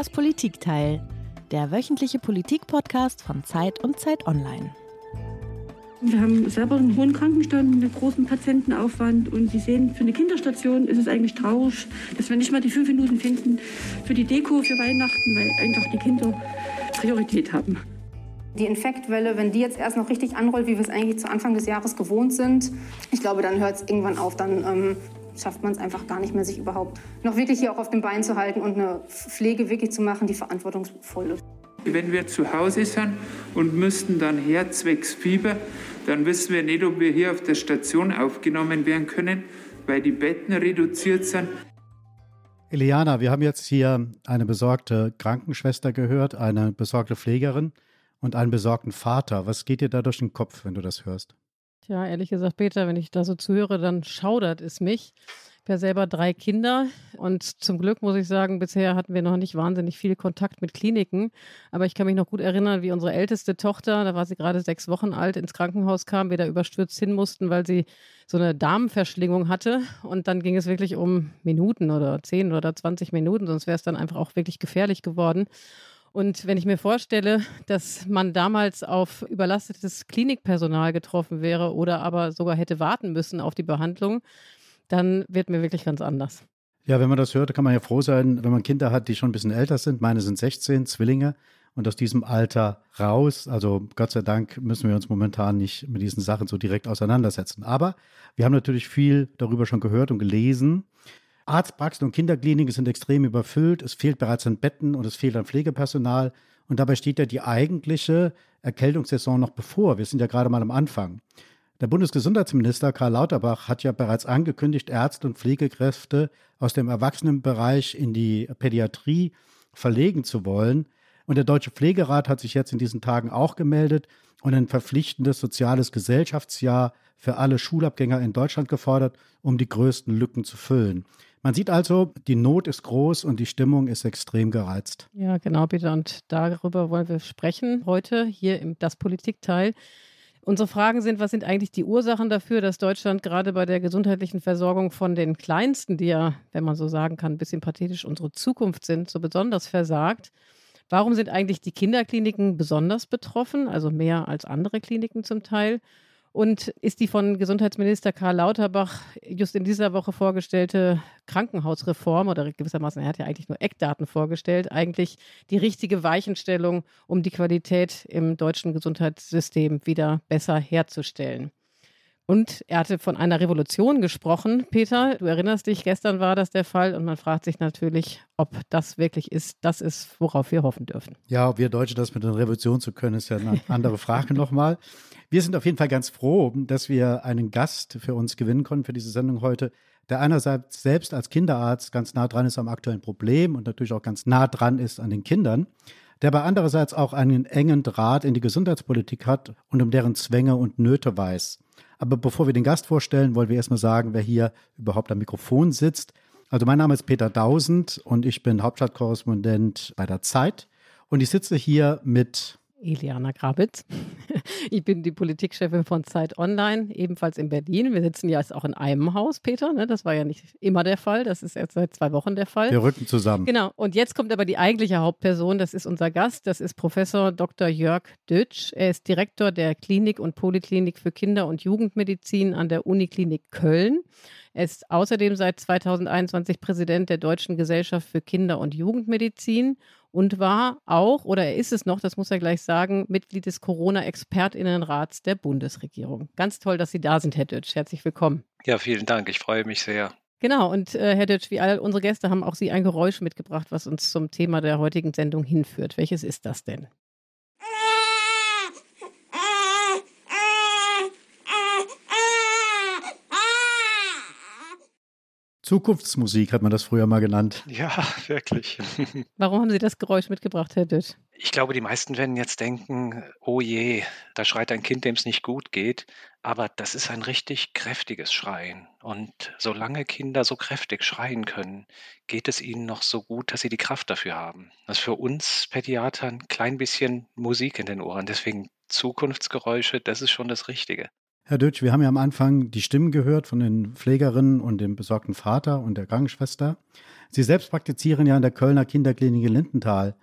Das Politikteil, der wöchentliche Politik-Podcast von Zeit und Zeit Online. Wir haben selber einen hohen Krankenstand mit einem großen Patientenaufwand und Sie sehen, für eine Kinderstation ist es eigentlich traurig, dass wir nicht mal die fünf Minuten finden für die Deko für Weihnachten, weil einfach die Kinder Priorität haben. Die Infektwelle, wenn die jetzt erst noch richtig anrollt, wie wir es eigentlich zu Anfang des Jahres gewohnt sind, ich glaube, dann hört es irgendwann auf. Dann ähm, schafft man es einfach gar nicht mehr, sich überhaupt noch wirklich hier auch auf dem Bein zu halten und eine Pflege wirklich zu machen, die verantwortungsvoll ist. Wenn wir zu Hause sind und müssten dann her zwecks Fieber, dann wissen wir nicht, ob wir hier auf der Station aufgenommen werden können, weil die Betten reduziert sind. Eliana, wir haben jetzt hier eine besorgte Krankenschwester gehört, eine besorgte Pflegerin und einen besorgten Vater. Was geht dir da durch den Kopf, wenn du das hörst? Ja, ehrlich gesagt, Peter, wenn ich da so zuhöre, dann schaudert es mich. Ich habe ja selber drei Kinder und zum Glück muss ich sagen, bisher hatten wir noch nicht wahnsinnig viel Kontakt mit Kliniken. Aber ich kann mich noch gut erinnern, wie unsere älteste Tochter, da war sie gerade sechs Wochen alt, ins Krankenhaus kam, wir da überstürzt hin mussten, weil sie so eine Darmverschlingung hatte. Und dann ging es wirklich um Minuten oder zehn oder 20 Minuten, sonst wäre es dann einfach auch wirklich gefährlich geworden. Und wenn ich mir vorstelle, dass man damals auf überlastetes Klinikpersonal getroffen wäre oder aber sogar hätte warten müssen auf die Behandlung, dann wird mir wirklich ganz anders. Ja, wenn man das hört, kann man ja froh sein, wenn man Kinder hat, die schon ein bisschen älter sind. Meine sind 16, Zwillinge. Und aus diesem Alter raus, also Gott sei Dank müssen wir uns momentan nicht mit diesen Sachen so direkt auseinandersetzen. Aber wir haben natürlich viel darüber schon gehört und gelesen. Arztpraxen und Kinderkliniken sind extrem überfüllt. Es fehlt bereits an Betten und es fehlt an Pflegepersonal. Und dabei steht ja die eigentliche Erkältungssaison noch bevor. Wir sind ja gerade mal am Anfang. Der Bundesgesundheitsminister Karl Lauterbach hat ja bereits angekündigt, Ärzte und Pflegekräfte aus dem Erwachsenenbereich in die Pädiatrie verlegen zu wollen. Und der Deutsche Pflegerat hat sich jetzt in diesen Tagen auch gemeldet und ein verpflichtendes soziales Gesellschaftsjahr für alle Schulabgänger in Deutschland gefordert, um die größten Lücken zu füllen. Man sieht also, die Not ist groß und die Stimmung ist extrem gereizt. Ja, genau, bitte. Und darüber wollen wir sprechen heute hier im Das Politikteil. Unsere Fragen sind, was sind eigentlich die Ursachen dafür, dass Deutschland gerade bei der gesundheitlichen Versorgung von den Kleinsten, die ja, wenn man so sagen kann, ein bisschen pathetisch unsere Zukunft sind, so besonders versagt? Warum sind eigentlich die Kinderkliniken besonders betroffen, also mehr als andere Kliniken zum Teil? Und ist die von Gesundheitsminister Karl Lauterbach just in dieser Woche vorgestellte Krankenhausreform oder gewissermaßen, er hat ja eigentlich nur Eckdaten vorgestellt, eigentlich die richtige Weichenstellung, um die Qualität im deutschen Gesundheitssystem wieder besser herzustellen? Und er hatte von einer Revolution gesprochen. Peter, du erinnerst dich, gestern war das der Fall und man fragt sich natürlich, ob das wirklich ist, das ist, worauf wir hoffen dürfen. Ja, ob wir Deutsche das mit einer Revolution zu können, ist ja eine andere Frage nochmal. Wir sind auf jeden Fall ganz froh, dass wir einen Gast für uns gewinnen konnten für diese Sendung heute, der einerseits selbst als Kinderarzt ganz nah dran ist am aktuellen Problem und natürlich auch ganz nah dran ist an den Kindern, der aber andererseits auch einen engen Draht in die Gesundheitspolitik hat und um deren Zwänge und Nöte weiß. Aber bevor wir den Gast vorstellen, wollen wir erstmal sagen, wer hier überhaupt am Mikrofon sitzt. Also mein Name ist Peter Dausend und ich bin Hauptstadtkorrespondent bei der Zeit. Und ich sitze hier mit Eliana Grabitz. Ich bin die Politikchefin von Zeit Online, ebenfalls in Berlin. Wir sitzen ja auch in einem Haus, Peter. Ne? Das war ja nicht immer der Fall. Das ist jetzt seit zwei Wochen der Fall. Wir rücken zusammen. Genau. Und jetzt kommt aber die eigentliche Hauptperson. Das ist unser Gast. Das ist Professor Dr. Jörg Dütsch. Er ist Direktor der Klinik und Poliklinik für Kinder- und Jugendmedizin an der Uniklinik Köln. Er ist außerdem seit 2021 Präsident der Deutschen Gesellschaft für Kinder- und Jugendmedizin und war auch, oder er ist es noch, das muss er gleich sagen, Mitglied des Corona-Expertinnenrats der Bundesregierung. Ganz toll, dass Sie da sind, Herr Dötsch. Herzlich willkommen. Ja, vielen Dank. Ich freue mich sehr. Genau, und äh, Herr Dötsch, wie all unsere Gäste haben auch Sie ein Geräusch mitgebracht, was uns zum Thema der heutigen Sendung hinführt. Welches ist das denn? Zukunftsmusik hat man das früher mal genannt. Ja, wirklich. Warum haben Sie das Geräusch mitgebracht, Herr Dütt? Ich glaube, die meisten werden jetzt denken, oh je, da schreit ein Kind, dem es nicht gut geht. Aber das ist ein richtig kräftiges Schreien. Und solange Kinder so kräftig schreien können, geht es ihnen noch so gut, dass sie die Kraft dafür haben. Das ist für uns Pädiater ein klein bisschen Musik in den Ohren. Deswegen Zukunftsgeräusche, das ist schon das Richtige. Herr Dötsch, wir haben ja am Anfang die Stimmen gehört von den Pflegerinnen und dem besorgten Vater und der Krankenschwester. Sie selbst praktizieren ja in der Kölner Kinderklinik in Lindenthal.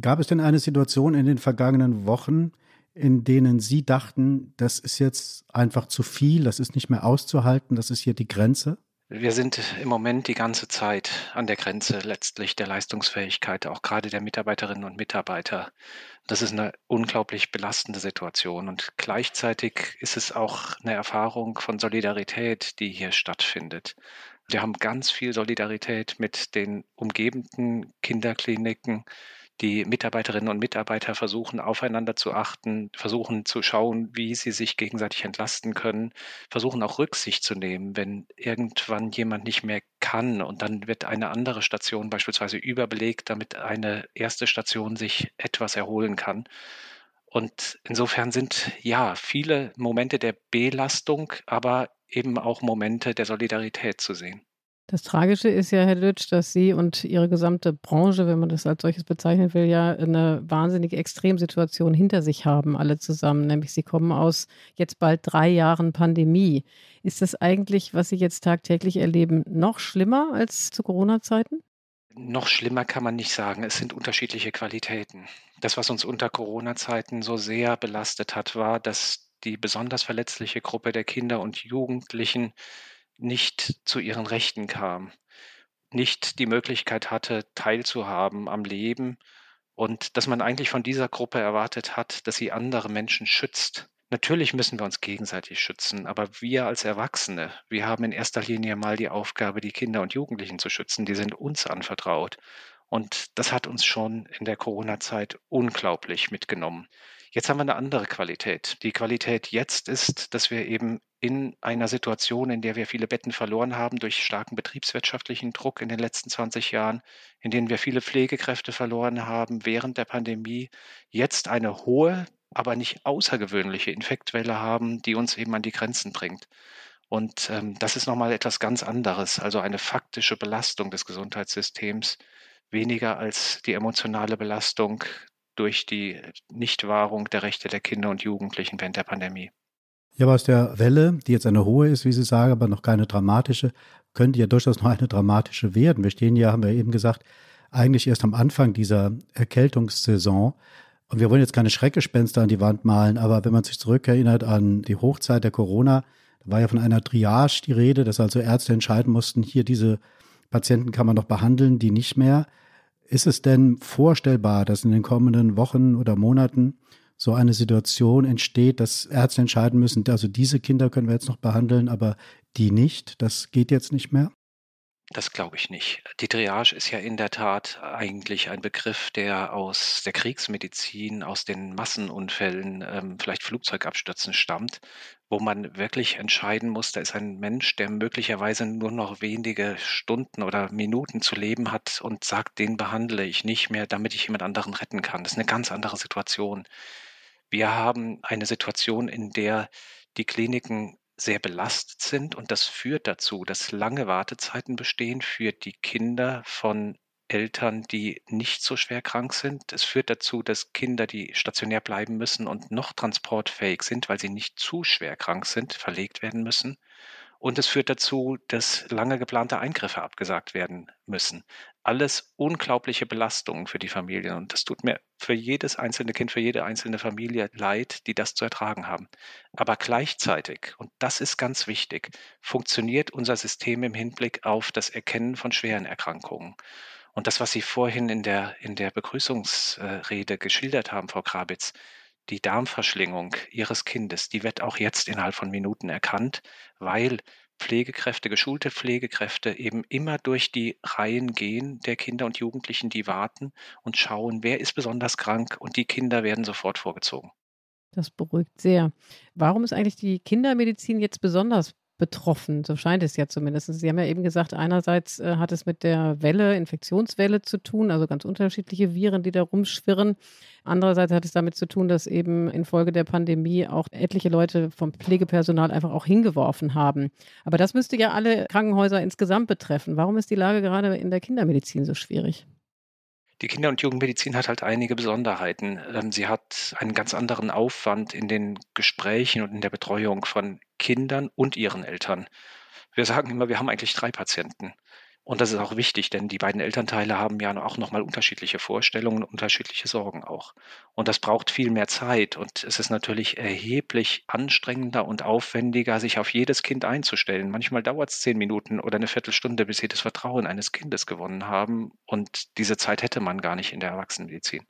Gab es denn eine Situation in den vergangenen Wochen, in denen Sie dachten, das ist jetzt einfach zu viel, das ist nicht mehr auszuhalten, das ist hier die Grenze? Wir sind im Moment die ganze Zeit an der Grenze letztlich der Leistungsfähigkeit, auch gerade der Mitarbeiterinnen und Mitarbeiter. Das ist eine unglaublich belastende Situation und gleichzeitig ist es auch eine Erfahrung von Solidarität, die hier stattfindet. Wir haben ganz viel Solidarität mit den umgebenden Kinderkliniken, die Mitarbeiterinnen und Mitarbeiter versuchen, aufeinander zu achten, versuchen zu schauen, wie sie sich gegenseitig entlasten können, versuchen auch Rücksicht zu nehmen, wenn irgendwann jemand nicht mehr kann und dann wird eine andere Station beispielsweise überbelegt, damit eine erste Station sich etwas erholen kann. Und insofern sind ja viele Momente der Belastung, aber eben auch Momente der Solidarität zu sehen. Das Tragische ist ja, Herr Lütsch, dass Sie und Ihre gesamte Branche, wenn man das als solches bezeichnen will, ja eine wahnsinnige Extremsituation hinter sich haben, alle zusammen. Nämlich Sie kommen aus jetzt bald drei Jahren Pandemie. Ist das eigentlich, was Sie jetzt tagtäglich erleben, noch schlimmer als zu Corona-Zeiten? Noch schlimmer kann man nicht sagen. Es sind unterschiedliche Qualitäten. Das, was uns unter Corona-Zeiten so sehr belastet hat, war, dass die besonders verletzliche Gruppe der Kinder und Jugendlichen nicht zu ihren Rechten kam, nicht die Möglichkeit hatte, teilzuhaben am Leben und dass man eigentlich von dieser Gruppe erwartet hat, dass sie andere Menschen schützt. Natürlich müssen wir uns gegenseitig schützen, aber wir als Erwachsene, wir haben in erster Linie mal die Aufgabe, die Kinder und Jugendlichen zu schützen, die sind uns anvertraut. Und das hat uns schon in der Corona-Zeit unglaublich mitgenommen. Jetzt haben wir eine andere Qualität. Die Qualität jetzt ist, dass wir eben in einer Situation, in der wir viele Betten verloren haben durch starken betriebswirtschaftlichen Druck in den letzten 20 Jahren, in denen wir viele Pflegekräfte verloren haben während der Pandemie, jetzt eine hohe, aber nicht außergewöhnliche Infektwelle haben, die uns eben an die Grenzen bringt. Und ähm, das ist nochmal etwas ganz anderes, also eine faktische Belastung des Gesundheitssystems, weniger als die emotionale Belastung durch die Nichtwahrung der Rechte der Kinder und Jugendlichen während der Pandemie. Ja, aber aus der Welle, die jetzt eine hohe ist, wie Sie sagen, aber noch keine dramatische, könnte ja durchaus noch eine dramatische werden. Wir stehen ja, haben wir eben gesagt, eigentlich erst am Anfang dieser Erkältungssaison. Und wir wollen jetzt keine Schreckgespenster an die Wand malen, aber wenn man sich zurückerinnert an die Hochzeit der Corona, da war ja von einer Triage die Rede, dass also Ärzte entscheiden mussten, hier diese Patienten kann man noch behandeln, die nicht mehr. Ist es denn vorstellbar, dass in den kommenden Wochen oder Monaten so eine Situation entsteht, dass Ärzte entscheiden müssen, also diese Kinder können wir jetzt noch behandeln, aber die nicht, das geht jetzt nicht mehr? Das glaube ich nicht. Die Triage ist ja in der Tat eigentlich ein Begriff, der aus der Kriegsmedizin, aus den Massenunfällen, ähm, vielleicht Flugzeugabstürzen stammt, wo man wirklich entscheiden muss, da ist ein Mensch, der möglicherweise nur noch wenige Stunden oder Minuten zu leben hat und sagt, den behandle ich nicht mehr, damit ich jemand anderen retten kann. Das ist eine ganz andere Situation. Wir haben eine Situation, in der die Kliniken sehr belastet sind und das führt dazu, dass lange Wartezeiten bestehen für die Kinder von Eltern, die nicht so schwer krank sind. Es führt dazu, dass Kinder, die stationär bleiben müssen und noch transportfähig sind, weil sie nicht zu schwer krank sind, verlegt werden müssen. Und es führt dazu, dass lange geplante Eingriffe abgesagt werden müssen. Alles unglaubliche Belastungen für die Familien. Und das tut mir für jedes einzelne Kind, für jede einzelne Familie leid, die das zu ertragen haben. Aber gleichzeitig, und das ist ganz wichtig, funktioniert unser System im Hinblick auf das Erkennen von schweren Erkrankungen. Und das, was Sie vorhin in der, in der Begrüßungsrede geschildert haben, Frau Krabitz, die Darmverschlingung Ihres Kindes, die wird auch jetzt innerhalb von Minuten erkannt, weil Pflegekräfte, geschulte Pflegekräfte eben immer durch die Reihen gehen der Kinder und Jugendlichen, die warten und schauen, wer ist besonders krank und die Kinder werden sofort vorgezogen. Das beruhigt sehr. Warum ist eigentlich die Kindermedizin jetzt besonders betroffen. So scheint es ja zumindest. Sie haben ja eben gesagt, einerseits äh, hat es mit der Welle, Infektionswelle zu tun, also ganz unterschiedliche Viren, die da rumschwirren. Andererseits hat es damit zu tun, dass eben infolge der Pandemie auch etliche Leute vom Pflegepersonal einfach auch hingeworfen haben. Aber das müsste ja alle Krankenhäuser insgesamt betreffen. Warum ist die Lage gerade in der Kindermedizin so schwierig? Die Kinder- und Jugendmedizin hat halt einige Besonderheiten. Ähm, sie hat einen ganz anderen Aufwand in den Gesprächen und in der Betreuung von Kindern und ihren Eltern. Wir sagen immer, wir haben eigentlich drei Patienten. Und das ist auch wichtig, denn die beiden Elternteile haben ja auch nochmal unterschiedliche Vorstellungen, unterschiedliche Sorgen auch. Und das braucht viel mehr Zeit. Und es ist natürlich erheblich anstrengender und aufwendiger, sich auf jedes Kind einzustellen. Manchmal dauert es zehn Minuten oder eine Viertelstunde, bis sie das Vertrauen eines Kindes gewonnen haben. Und diese Zeit hätte man gar nicht in der Erwachsenenmedizin.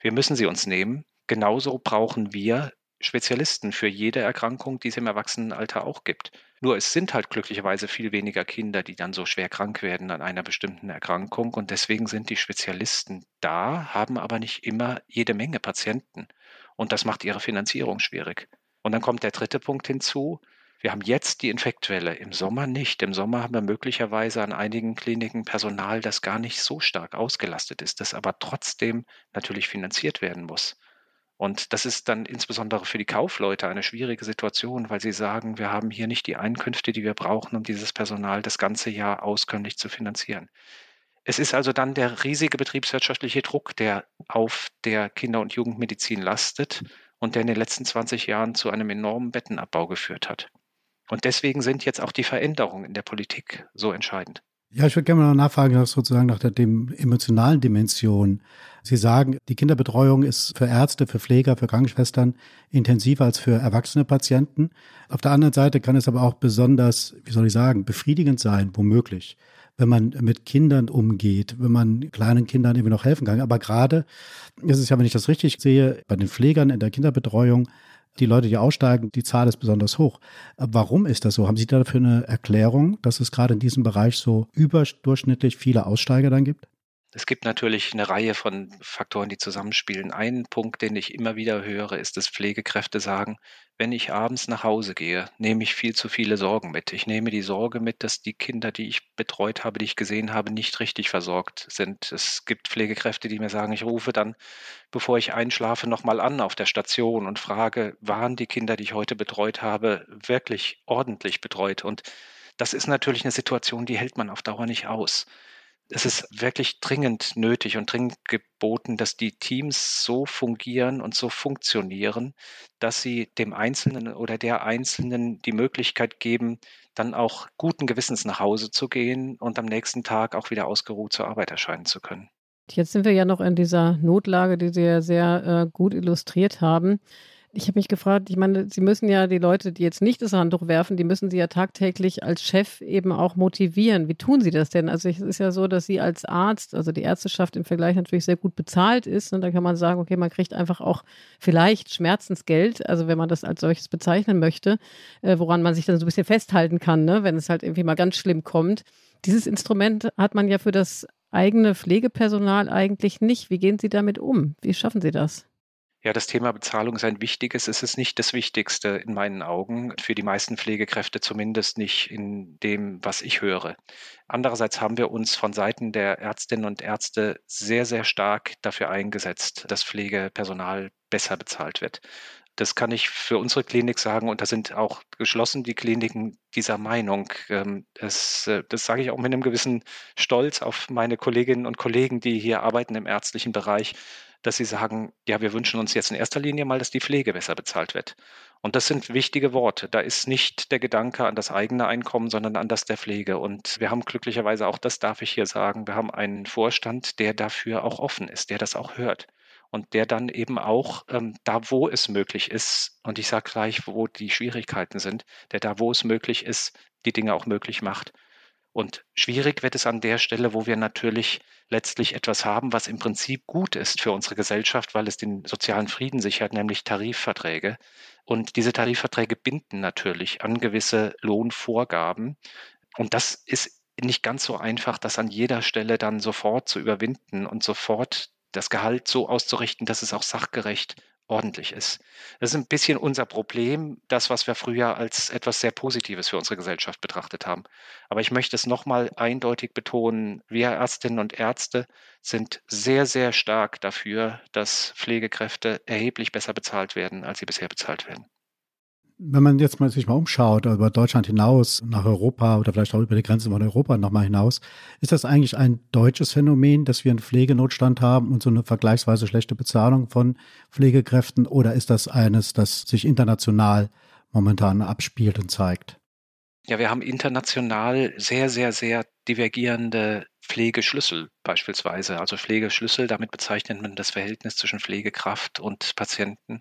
Wir müssen sie uns nehmen. Genauso brauchen wir Spezialisten für jede Erkrankung, die es im Erwachsenenalter auch gibt. Nur es sind halt glücklicherweise viel weniger Kinder, die dann so schwer krank werden an einer bestimmten Erkrankung. Und deswegen sind die Spezialisten da, haben aber nicht immer jede Menge Patienten. Und das macht ihre Finanzierung schwierig. Und dann kommt der dritte Punkt hinzu. Wir haben jetzt die Infektwelle, im Sommer nicht. Im Sommer haben wir möglicherweise an einigen Kliniken Personal, das gar nicht so stark ausgelastet ist, das aber trotzdem natürlich finanziert werden muss. Und das ist dann insbesondere für die Kaufleute eine schwierige Situation, weil sie sagen, wir haben hier nicht die Einkünfte, die wir brauchen, um dieses Personal das ganze Jahr auskömmlich zu finanzieren. Es ist also dann der riesige betriebswirtschaftliche Druck, der auf der Kinder- und Jugendmedizin lastet und der in den letzten 20 Jahren zu einem enormen Bettenabbau geführt hat. Und deswegen sind jetzt auch die Veränderungen in der Politik so entscheidend. Ja, ich würde gerne mal nachfragen, sozusagen nach der dem emotionalen Dimension. Sie sagen, die Kinderbetreuung ist für Ärzte, für Pfleger, für Krankenschwestern intensiver als für erwachsene Patienten. Auf der anderen Seite kann es aber auch besonders, wie soll ich sagen, befriedigend sein, womöglich, wenn man mit Kindern umgeht, wenn man kleinen Kindern irgendwie noch helfen kann. Aber gerade ist es ja, wenn ich das richtig sehe, bei den Pflegern in der Kinderbetreuung die Leute, die aussteigen, die Zahl ist besonders hoch. Warum ist das so? Haben Sie dafür eine Erklärung, dass es gerade in diesem Bereich so überdurchschnittlich viele Aussteiger dann gibt? Es gibt natürlich eine Reihe von Faktoren, die zusammenspielen. Ein Punkt, den ich immer wieder höre, ist, dass Pflegekräfte sagen, wenn ich abends nach Hause gehe, nehme ich viel zu viele Sorgen mit. Ich nehme die Sorge mit, dass die Kinder, die ich betreut habe, die ich gesehen habe, nicht richtig versorgt sind. Es gibt Pflegekräfte, die mir sagen, ich rufe dann, bevor ich einschlafe, nochmal an auf der Station und frage, waren die Kinder, die ich heute betreut habe, wirklich ordentlich betreut? Und das ist natürlich eine Situation, die hält man auf Dauer nicht aus es ist wirklich dringend nötig und dringend geboten, dass die Teams so fungieren und so funktionieren, dass sie dem Einzelnen oder der Einzelnen die Möglichkeit geben, dann auch guten Gewissens nach Hause zu gehen und am nächsten Tag auch wieder ausgeruht zur Arbeit erscheinen zu können. Jetzt sind wir ja noch in dieser Notlage, die Sie ja sehr äh, gut illustriert haben. Ich habe mich gefragt, ich meine, Sie müssen ja die Leute, die jetzt nicht das Handtuch werfen, die müssen Sie ja tagtäglich als Chef eben auch motivieren. Wie tun Sie das denn? Also es ist ja so, dass Sie als Arzt, also die Ärzteschaft im Vergleich natürlich sehr gut bezahlt ist. Und ne? da kann man sagen, okay, man kriegt einfach auch vielleicht Schmerzensgeld, also wenn man das als solches bezeichnen möchte, äh, woran man sich dann so ein bisschen festhalten kann, ne? wenn es halt irgendwie mal ganz schlimm kommt. Dieses Instrument hat man ja für das eigene Pflegepersonal eigentlich nicht. Wie gehen Sie damit um? Wie schaffen Sie das? Ja, das Thema Bezahlung ist ein wichtiges. Es ist nicht das Wichtigste in meinen Augen, für die meisten Pflegekräfte zumindest nicht in dem, was ich höre. Andererseits haben wir uns von Seiten der Ärztinnen und Ärzte sehr, sehr stark dafür eingesetzt, dass Pflegepersonal besser bezahlt wird. Das kann ich für unsere Klinik sagen und da sind auch geschlossen die Kliniken dieser Meinung. Ähm, das, äh, das sage ich auch mit einem gewissen Stolz auf meine Kolleginnen und Kollegen, die hier arbeiten im ärztlichen Bereich dass sie sagen, ja, wir wünschen uns jetzt in erster Linie mal, dass die Pflege besser bezahlt wird. Und das sind wichtige Worte. Da ist nicht der Gedanke an das eigene Einkommen, sondern an das der Pflege. Und wir haben glücklicherweise, auch das darf ich hier sagen, wir haben einen Vorstand, der dafür auch offen ist, der das auch hört und der dann eben auch ähm, da, wo es möglich ist, und ich sage gleich, wo die Schwierigkeiten sind, der da, wo es möglich ist, die Dinge auch möglich macht. Und schwierig wird es an der Stelle, wo wir natürlich letztlich etwas haben, was im Prinzip gut ist für unsere Gesellschaft, weil es den sozialen Frieden sichert, nämlich Tarifverträge. Und diese Tarifverträge binden natürlich an gewisse Lohnvorgaben. Und das ist nicht ganz so einfach, das an jeder Stelle dann sofort zu überwinden und sofort das Gehalt so auszurichten, dass es auch sachgerecht ordentlich ist. Das ist ein bisschen unser Problem, das, was wir früher als etwas sehr Positives für unsere Gesellschaft betrachtet haben. Aber ich möchte es nochmal eindeutig betonen, wir Ärztinnen und Ärzte sind sehr, sehr stark dafür, dass Pflegekräfte erheblich besser bezahlt werden, als sie bisher bezahlt werden. Wenn man jetzt mal sich mal umschaut, über Deutschland hinaus, nach Europa oder vielleicht auch über die Grenzen von Europa nochmal hinaus, ist das eigentlich ein deutsches Phänomen, dass wir einen Pflegenotstand haben und so eine vergleichsweise schlechte Bezahlung von Pflegekräften oder ist das eines, das sich international momentan abspielt und zeigt? Ja, wir haben international sehr, sehr, sehr divergierende Pflegeschlüssel beispielsweise. Also Pflegeschlüssel, damit bezeichnet man das Verhältnis zwischen Pflegekraft und Patienten.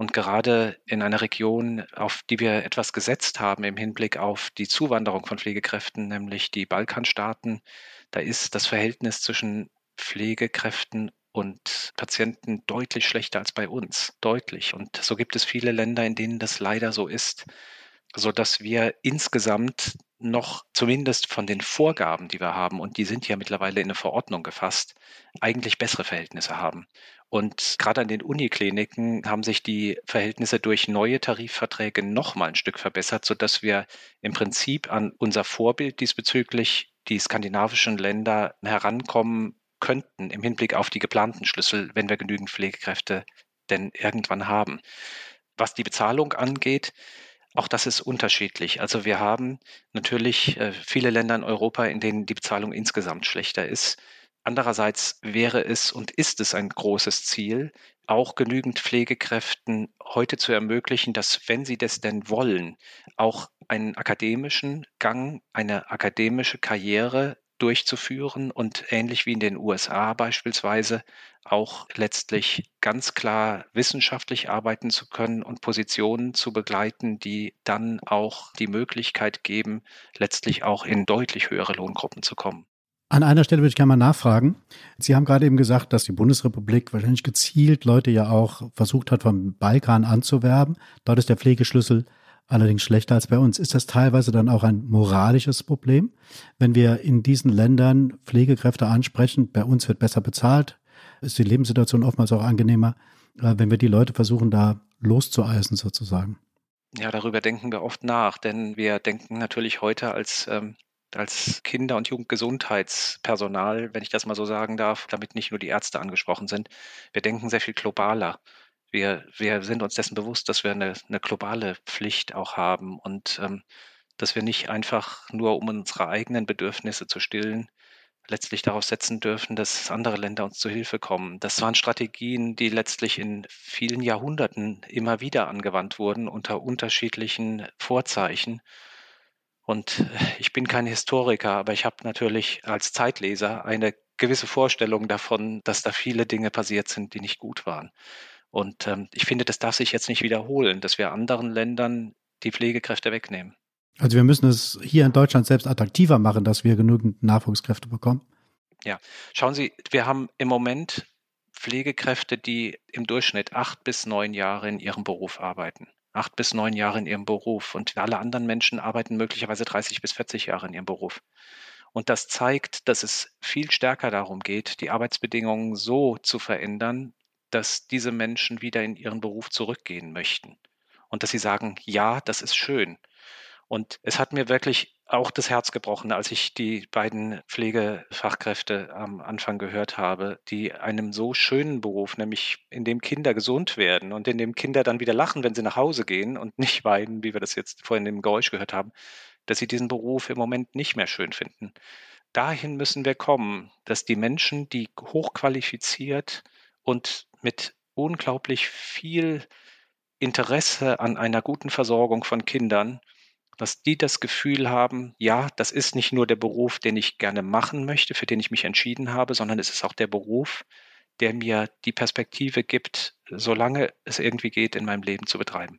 Und gerade in einer Region, auf die wir etwas gesetzt haben im Hinblick auf die Zuwanderung von Pflegekräften, nämlich die Balkanstaaten, da ist das Verhältnis zwischen Pflegekräften und Patienten deutlich schlechter als bei uns. Deutlich. Und so gibt es viele Länder, in denen das leider so ist, sodass wir insgesamt noch zumindest von den Vorgaben, die wir haben, und die sind ja mittlerweile in eine Verordnung gefasst, eigentlich bessere Verhältnisse haben. Und gerade an den Unikliniken haben sich die Verhältnisse durch neue Tarifverträge noch mal ein Stück verbessert, sodass wir im Prinzip an unser Vorbild diesbezüglich die skandinavischen Länder herankommen könnten im Hinblick auf die geplanten Schlüssel, wenn wir genügend Pflegekräfte denn irgendwann haben. Was die Bezahlung angeht, auch das ist unterschiedlich. Also wir haben natürlich äh, viele Länder in Europa, in denen die Bezahlung insgesamt schlechter ist. Andererseits wäre es und ist es ein großes Ziel, auch genügend Pflegekräften heute zu ermöglichen, dass, wenn sie das denn wollen, auch einen akademischen Gang, eine akademische Karriere durchzuführen und ähnlich wie in den USA beispielsweise auch letztlich ganz klar wissenschaftlich arbeiten zu können und Positionen zu begleiten, die dann auch die Möglichkeit geben, letztlich auch in deutlich höhere Lohngruppen zu kommen. An einer Stelle würde ich gerne mal nachfragen. Sie haben gerade eben gesagt, dass die Bundesrepublik wahrscheinlich gezielt Leute ja auch versucht hat, vom Balkan anzuwerben. Dort ist der Pflegeschlüssel allerdings schlechter als bei uns. Ist das teilweise dann auch ein moralisches Problem, wenn wir in diesen Ländern Pflegekräfte ansprechen? Bei uns wird besser bezahlt, ist die Lebenssituation oftmals auch angenehmer, äh, wenn wir die Leute versuchen, da loszueisen sozusagen. Ja, darüber denken wir oft nach, denn wir denken natürlich heute als ähm, als Kinder- und Jugendgesundheitspersonal, wenn ich das mal so sagen darf, damit nicht nur die Ärzte angesprochen sind. Wir denken sehr viel globaler. Wir, wir sind uns dessen bewusst, dass wir eine, eine globale Pflicht auch haben und ähm, dass wir nicht einfach nur, um unsere eigenen Bedürfnisse zu stillen, letztlich darauf setzen dürfen, dass andere Länder uns zu Hilfe kommen. Das waren Strategien, die letztlich in vielen Jahrhunderten immer wieder angewandt wurden unter unterschiedlichen Vorzeichen. Und ich bin kein Historiker, aber ich habe natürlich als Zeitleser eine gewisse Vorstellung davon, dass da viele Dinge passiert sind, die nicht gut waren. Und ähm, ich finde, das darf sich jetzt nicht wiederholen, dass wir anderen Ländern die Pflegekräfte wegnehmen. Also wir müssen es hier in Deutschland selbst attraktiver machen, dass wir genügend Nachwuchskräfte bekommen. Ja, schauen Sie, wir haben im Moment Pflegekräfte, die im Durchschnitt acht bis neun Jahre in ihrem Beruf arbeiten. Acht bis neun Jahre in ihrem Beruf. Und alle anderen Menschen arbeiten möglicherweise 30 bis 40 Jahre in ihrem Beruf. Und das zeigt, dass es viel stärker darum geht, die Arbeitsbedingungen so zu verändern, dass diese Menschen wieder in ihren Beruf zurückgehen möchten und dass sie sagen, ja, das ist schön. Und es hat mir wirklich auch das Herz gebrochen, als ich die beiden Pflegefachkräfte am Anfang gehört habe, die einem so schönen Beruf, nämlich in dem Kinder gesund werden und in dem Kinder dann wieder lachen, wenn sie nach Hause gehen und nicht weinen, wie wir das jetzt vorhin im Geräusch gehört haben, dass sie diesen Beruf im Moment nicht mehr schön finden. Dahin müssen wir kommen, dass die Menschen, die hochqualifiziert und mit unglaublich viel Interesse an einer guten Versorgung von Kindern, dass die das Gefühl haben, ja, das ist nicht nur der Beruf, den ich gerne machen möchte, für den ich mich entschieden habe, sondern es ist auch der Beruf, der mir die Perspektive gibt, solange es irgendwie geht, in meinem Leben zu betreiben.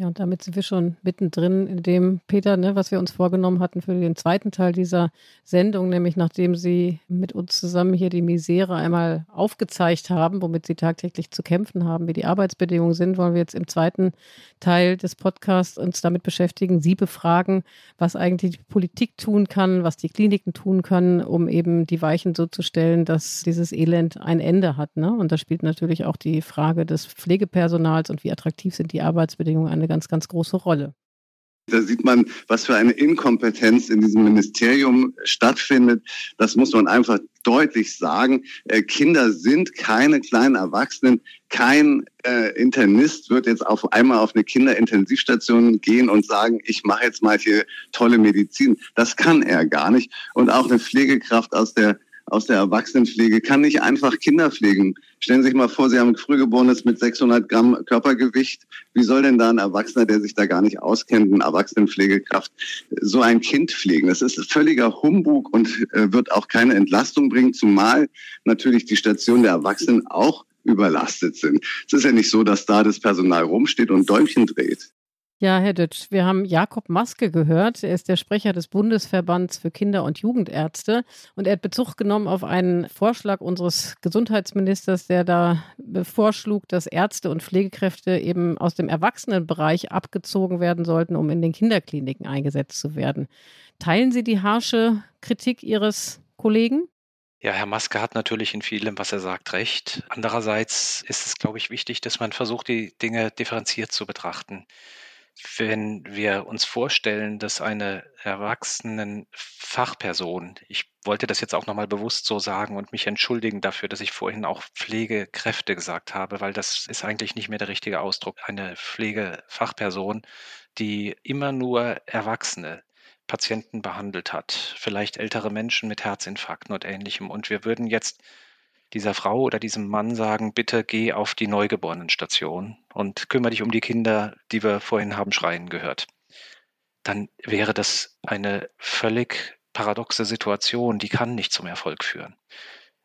Ja, und damit sind wir schon mittendrin in dem, Peter, ne, was wir uns vorgenommen hatten für den zweiten Teil dieser Sendung, nämlich nachdem Sie mit uns zusammen hier die Misere einmal aufgezeigt haben, womit Sie tagtäglich zu kämpfen haben, wie die Arbeitsbedingungen sind, wollen wir jetzt im zweiten Teil des Podcasts uns damit beschäftigen, Sie befragen, was eigentlich die Politik tun kann, was die Kliniken tun können, um eben die Weichen so zu stellen, dass dieses Elend ein Ende hat. Ne? Und da spielt natürlich auch die Frage des Pflegepersonals und wie attraktiv sind die Arbeitsbedingungen eine ganz, ganz große Rolle. Da sieht man, was für eine Inkompetenz in diesem Ministerium stattfindet. Das muss man einfach deutlich sagen. Äh, Kinder sind keine kleinen Erwachsenen. Kein äh, Internist wird jetzt auf einmal auf eine Kinderintensivstation gehen und sagen, ich mache jetzt mal hier tolle Medizin. Das kann er gar nicht. Und auch eine Pflegekraft aus der aus der Erwachsenenpflege kann nicht einfach Kinder pflegen. Stellen Sie sich mal vor, Sie haben ein Frühgeborenes mit 600 Gramm Körpergewicht. Wie soll denn da ein Erwachsener, der sich da gar nicht auskennt, eine Erwachsenenpflegekraft, so ein Kind pflegen? Das ist völliger Humbug und äh, wird auch keine Entlastung bringen, zumal natürlich die Station der Erwachsenen auch überlastet sind. Es ist ja nicht so, dass da das Personal rumsteht und Däumchen dreht. Ja, Herr Dütsch, wir haben Jakob Maske gehört. Er ist der Sprecher des Bundesverbands für Kinder- und Jugendärzte. Und er hat Bezug genommen auf einen Vorschlag unseres Gesundheitsministers, der da vorschlug, dass Ärzte und Pflegekräfte eben aus dem Erwachsenenbereich abgezogen werden sollten, um in den Kinderkliniken eingesetzt zu werden. Teilen Sie die harsche Kritik Ihres Kollegen? Ja, Herr Maske hat natürlich in vielem, was er sagt, recht. Andererseits ist es, glaube ich, wichtig, dass man versucht, die Dinge differenziert zu betrachten wenn wir uns vorstellen, dass eine erwachsenen Fachperson, ich wollte das jetzt auch nochmal bewusst so sagen und mich entschuldigen dafür, dass ich vorhin auch Pflegekräfte gesagt habe, weil das ist eigentlich nicht mehr der richtige Ausdruck. Eine Pflegefachperson, die immer nur Erwachsene Patienten behandelt hat, vielleicht ältere Menschen mit Herzinfarkten und ähnlichem. Und wir würden jetzt dieser Frau oder diesem Mann sagen, bitte geh auf die Neugeborenenstation und kümmere dich um die Kinder, die wir vorhin haben schreien gehört. Dann wäre das eine völlig paradoxe Situation, die kann nicht zum Erfolg führen.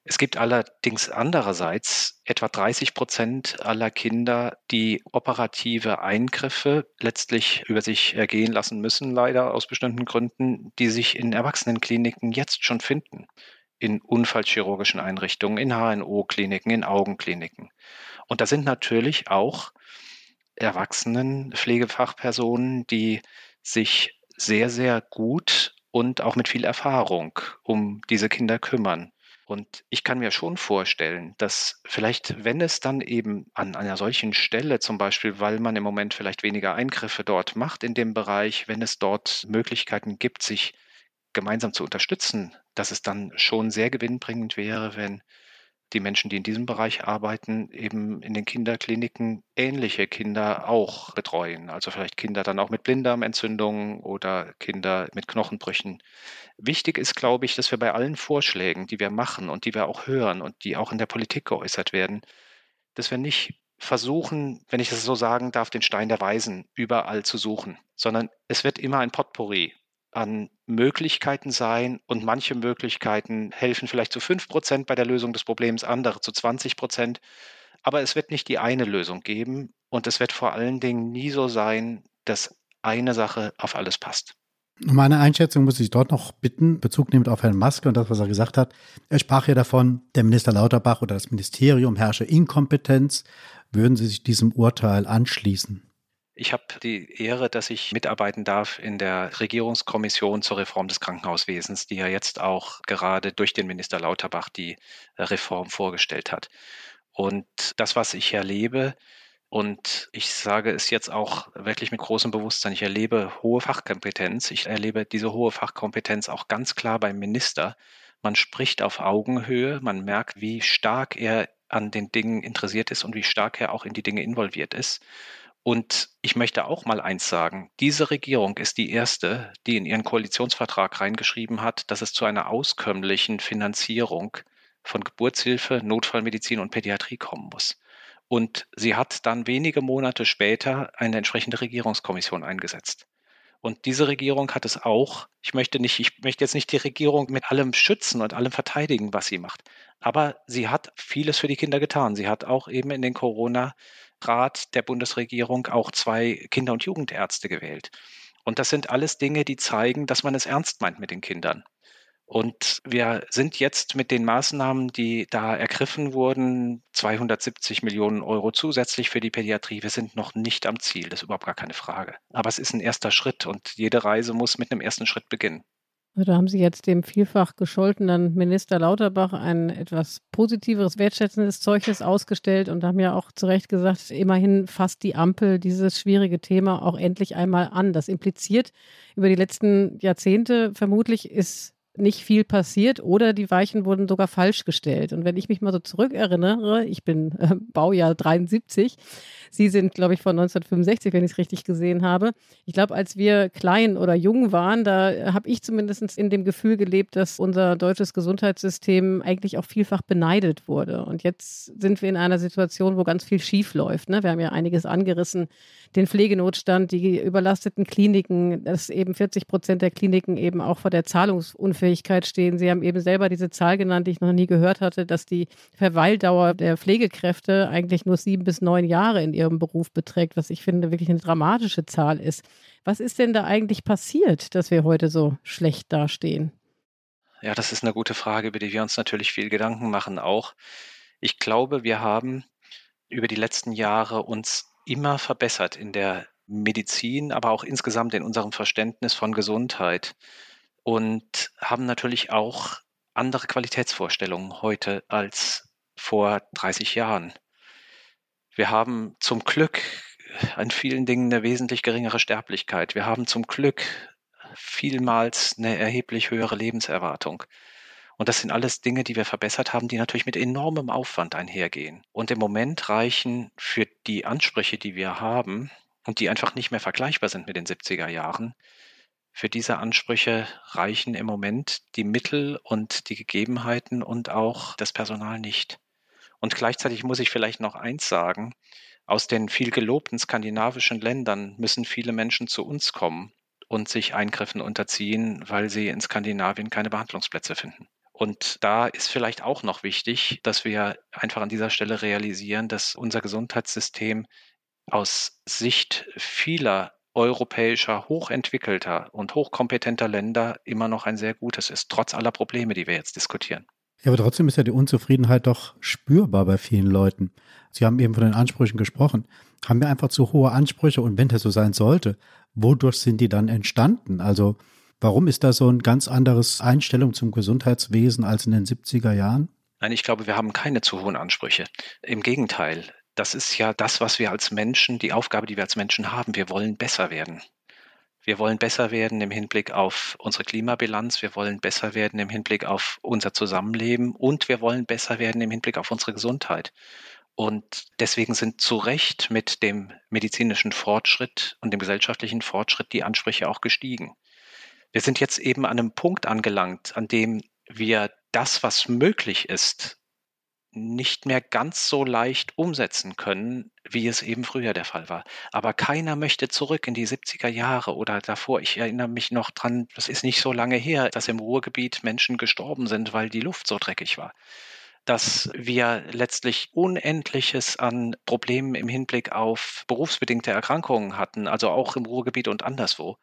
Es gibt allerdings andererseits etwa 30 Prozent aller Kinder, die operative Eingriffe letztlich über sich ergehen lassen müssen, leider aus bestimmten Gründen, die sich in Erwachsenenkliniken jetzt schon finden in unfallchirurgischen Einrichtungen, in HNO-Kliniken, in Augenkliniken. Und da sind natürlich auch Erwachsenen Pflegefachpersonen, die sich sehr, sehr gut und auch mit viel Erfahrung um diese Kinder kümmern. Und ich kann mir schon vorstellen, dass vielleicht, wenn es dann eben an einer solchen Stelle, zum Beispiel, weil man im Moment vielleicht weniger Eingriffe dort macht in dem Bereich, wenn es dort Möglichkeiten gibt, sich gemeinsam zu unterstützen, dass es dann schon sehr gewinnbringend wäre, wenn die Menschen, die in diesem Bereich arbeiten, eben in den Kinderkliniken ähnliche Kinder auch betreuen. Also vielleicht Kinder dann auch mit Blinddarmentzündungen oder Kinder mit Knochenbrüchen. Wichtig ist, glaube ich, dass wir bei allen Vorschlägen, die wir machen und die wir auch hören und die auch in der Politik geäußert werden, dass wir nicht versuchen, wenn ich das so sagen darf, den Stein der Weisen überall zu suchen, sondern es wird immer ein Potpourri an Möglichkeiten sein und manche Möglichkeiten helfen vielleicht zu 5 Prozent bei der Lösung des Problems, andere zu 20 Prozent. Aber es wird nicht die eine Lösung geben und es wird vor allen Dingen nie so sein, dass eine Sache auf alles passt. Meine Einschätzung muss ich dort noch bitten, Bezug nehmend auf Herrn Musk und das, was er gesagt hat. Er sprach ja davon, der Minister Lauterbach oder das Ministerium herrsche Inkompetenz. Würden Sie sich diesem Urteil anschließen? Ich habe die Ehre, dass ich mitarbeiten darf in der Regierungskommission zur Reform des Krankenhauswesens, die ja jetzt auch gerade durch den Minister Lauterbach die äh, Reform vorgestellt hat. Und das, was ich erlebe, und ich sage es jetzt auch wirklich mit großem Bewusstsein, ich erlebe hohe Fachkompetenz. Ich erlebe diese hohe Fachkompetenz auch ganz klar beim Minister. Man spricht auf Augenhöhe, man merkt, wie stark er an den Dingen interessiert ist und wie stark er auch in die Dinge involviert ist. Und ich möchte auch mal eins sagen. Diese Regierung ist die erste, die in ihren Koalitionsvertrag reingeschrieben hat, dass es zu einer auskömmlichen Finanzierung von Geburtshilfe, Notfallmedizin und Pädiatrie kommen muss. Und sie hat dann wenige Monate später eine entsprechende Regierungskommission eingesetzt. Und diese Regierung hat es auch. Ich möchte nicht, ich möchte jetzt nicht die Regierung mit allem schützen und allem verteidigen, was sie macht. Aber sie hat vieles für die Kinder getan. Sie hat auch eben in den Corona Rat der Bundesregierung auch zwei Kinder- und Jugendärzte gewählt. Und das sind alles Dinge, die zeigen, dass man es ernst meint mit den Kindern. Und wir sind jetzt mit den Maßnahmen, die da ergriffen wurden, 270 Millionen Euro zusätzlich für die Pädiatrie. Wir sind noch nicht am Ziel, das ist überhaupt gar keine Frage. Aber es ist ein erster Schritt und jede Reise muss mit einem ersten Schritt beginnen. Da haben Sie jetzt dem vielfach gescholtenen Minister Lauterbach ein etwas positiveres, wertschätzendes Zeugnis ausgestellt und haben ja auch zu Recht gesagt, immerhin fasst die Ampel dieses schwierige Thema auch endlich einmal an. Das impliziert, über die letzten Jahrzehnte vermutlich ist nicht viel passiert oder die Weichen wurden sogar falsch gestellt. Und wenn ich mich mal so zurückerinnere, ich bin äh, Baujahr 73, Sie sind, glaube ich, von 1965, wenn ich es richtig gesehen habe. Ich glaube, als wir klein oder jung waren, da habe ich zumindest in dem Gefühl gelebt, dass unser deutsches Gesundheitssystem eigentlich auch vielfach beneidet wurde. Und jetzt sind wir in einer Situation, wo ganz viel schief läuft. Ne? Wir haben ja einiges angerissen den Pflegenotstand, die überlasteten Kliniken, dass eben 40 Prozent der Kliniken eben auch vor der Zahlungsunfähigkeit stehen. Sie haben eben selber diese Zahl genannt, die ich noch nie gehört hatte, dass die Verweildauer der Pflegekräfte eigentlich nur sieben bis neun Jahre in ihrem Beruf beträgt, was ich finde wirklich eine dramatische Zahl ist. Was ist denn da eigentlich passiert, dass wir heute so schlecht dastehen? Ja, das ist eine gute Frage, über die wir uns natürlich viel Gedanken machen auch. Ich glaube, wir haben über die letzten Jahre uns immer verbessert in der Medizin, aber auch insgesamt in unserem Verständnis von Gesundheit und haben natürlich auch andere Qualitätsvorstellungen heute als vor 30 Jahren. Wir haben zum Glück an vielen Dingen eine wesentlich geringere Sterblichkeit. Wir haben zum Glück vielmals eine erheblich höhere Lebenserwartung. Und das sind alles Dinge, die wir verbessert haben, die natürlich mit enormem Aufwand einhergehen. Und im Moment reichen für die Ansprüche, die wir haben und die einfach nicht mehr vergleichbar sind mit den 70er Jahren, für diese Ansprüche reichen im Moment die Mittel und die Gegebenheiten und auch das Personal nicht. Und gleichzeitig muss ich vielleicht noch eins sagen. Aus den viel gelobten skandinavischen Ländern müssen viele Menschen zu uns kommen und sich Eingriffen unterziehen, weil sie in Skandinavien keine Behandlungsplätze finden. Und da ist vielleicht auch noch wichtig, dass wir einfach an dieser Stelle realisieren, dass unser Gesundheitssystem aus Sicht vieler europäischer, hochentwickelter und hochkompetenter Länder immer noch ein sehr gutes ist, trotz aller Probleme, die wir jetzt diskutieren. Ja, aber trotzdem ist ja die Unzufriedenheit doch spürbar bei vielen Leuten. Sie haben eben von den Ansprüchen gesprochen. Haben wir einfach zu hohe Ansprüche und wenn das so sein sollte, wodurch sind die dann entstanden? Also Warum ist da so ein ganz anderes Einstellung zum Gesundheitswesen als in den 70er Jahren? Nein, ich glaube, wir haben keine zu hohen Ansprüche. Im Gegenteil, das ist ja das, was wir als Menschen, die Aufgabe, die wir als Menschen haben. Wir wollen besser werden. Wir wollen besser werden im Hinblick auf unsere Klimabilanz, wir wollen besser werden im Hinblick auf unser Zusammenleben und wir wollen besser werden im Hinblick auf unsere Gesundheit. Und deswegen sind zu Recht mit dem medizinischen Fortschritt und dem gesellschaftlichen Fortschritt die Ansprüche auch gestiegen. Wir sind jetzt eben an einem Punkt angelangt, an dem wir das, was möglich ist, nicht mehr ganz so leicht umsetzen können, wie es eben früher der Fall war. Aber keiner möchte zurück in die 70er Jahre oder davor. Ich erinnere mich noch dran, das ist nicht so lange her, dass im Ruhrgebiet Menschen gestorben sind, weil die Luft so dreckig war dass wir letztlich Unendliches an Problemen im Hinblick auf berufsbedingte Erkrankungen hatten, also auch im Ruhrgebiet und anderswo.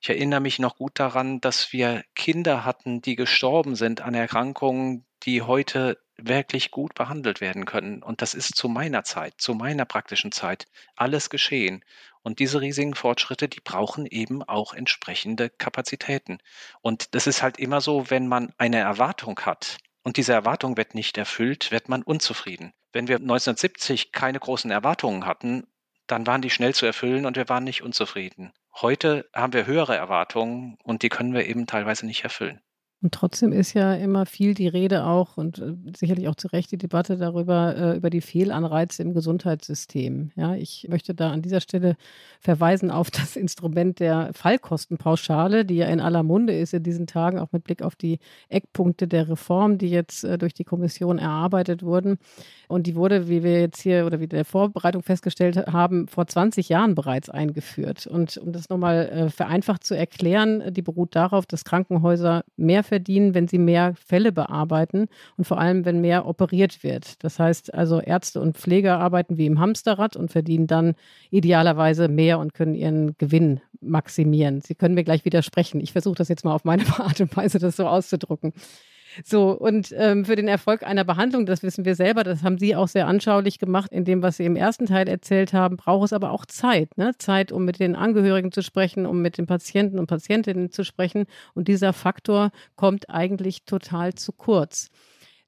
Ich erinnere mich noch gut daran, dass wir Kinder hatten, die gestorben sind an Erkrankungen, die heute wirklich gut behandelt werden können. Und das ist zu meiner Zeit, zu meiner praktischen Zeit alles geschehen. Und diese riesigen Fortschritte, die brauchen eben auch entsprechende Kapazitäten. Und das ist halt immer so, wenn man eine Erwartung hat, und diese Erwartung wird nicht erfüllt, wird man unzufrieden. Wenn wir 1970 keine großen Erwartungen hatten, dann waren die schnell zu erfüllen und wir waren nicht unzufrieden. Heute haben wir höhere Erwartungen und die können wir eben teilweise nicht erfüllen. Und trotzdem ist ja immer viel die Rede auch und äh, sicherlich auch zu Recht die Debatte darüber, äh, über die Fehlanreize im Gesundheitssystem. Ja, ich möchte da an dieser Stelle verweisen auf das Instrument der Fallkostenpauschale, die ja in aller Munde ist in diesen Tagen, auch mit Blick auf die Eckpunkte der Reform, die jetzt äh, durch die Kommission erarbeitet wurden. Und die wurde, wie wir jetzt hier oder wie der Vorbereitung festgestellt haben, vor 20 Jahren bereits eingeführt. Und um das nochmal äh, vereinfacht zu erklären, die beruht darauf, dass Krankenhäuser mehr verdienen, wenn sie mehr Fälle bearbeiten und vor allem, wenn mehr operiert wird. Das heißt also, Ärzte und Pfleger arbeiten wie im Hamsterrad und verdienen dann idealerweise mehr und können ihren Gewinn maximieren. Sie können mir gleich widersprechen. Ich versuche das jetzt mal auf meine Art und Weise, das so auszudrücken. So, und ähm, für den Erfolg einer Behandlung, das wissen wir selber, das haben Sie auch sehr anschaulich gemacht in dem, was Sie im ersten Teil erzählt haben, braucht es aber auch Zeit. Ne? Zeit, um mit den Angehörigen zu sprechen, um mit den Patienten und Patientinnen zu sprechen. Und dieser Faktor kommt eigentlich total zu kurz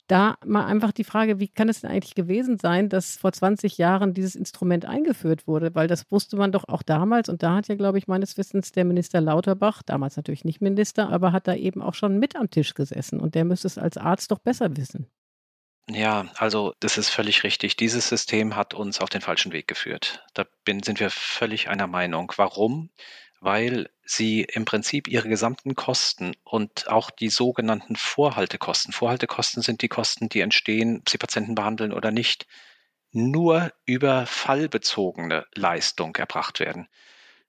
da mal einfach die Frage, wie kann es denn eigentlich gewesen sein, dass vor 20 Jahren dieses Instrument eingeführt wurde? Weil das wusste man doch auch damals. Und da hat ja, glaube ich, meines Wissens der Minister Lauterbach, damals natürlich nicht Minister, aber hat da eben auch schon mit am Tisch gesessen. Und der müsste es als Arzt doch besser wissen. Ja, also das ist völlig richtig. Dieses System hat uns auf den falschen Weg geführt. Da bin, sind wir völlig einer Meinung. Warum? weil sie im Prinzip ihre gesamten Kosten und auch die sogenannten Vorhaltekosten, Vorhaltekosten sind die Kosten, die entstehen, ob sie Patienten behandeln oder nicht, nur über fallbezogene Leistung erbracht werden.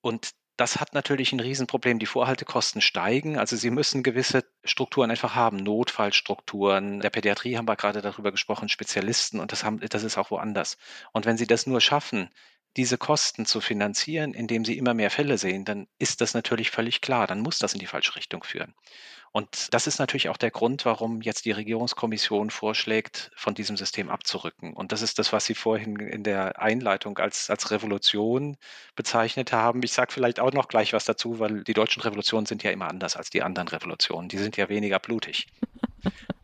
Und das hat natürlich ein Riesenproblem. Die Vorhaltekosten steigen. Also Sie müssen gewisse Strukturen einfach haben. Notfallstrukturen. Der Pädiatrie haben wir gerade darüber gesprochen, Spezialisten. Und das, haben, das ist auch woanders. Und wenn Sie das nur schaffen, diese Kosten zu finanzieren, indem sie immer mehr Fälle sehen, dann ist das natürlich völlig klar. Dann muss das in die falsche Richtung führen. Und das ist natürlich auch der Grund, warum jetzt die Regierungskommission vorschlägt, von diesem System abzurücken. Und das ist das, was Sie vorhin in der Einleitung als, als Revolution bezeichnet haben. Ich sage vielleicht auch noch gleich was dazu, weil die deutschen Revolutionen sind ja immer anders als die anderen Revolutionen. Die sind ja weniger blutig.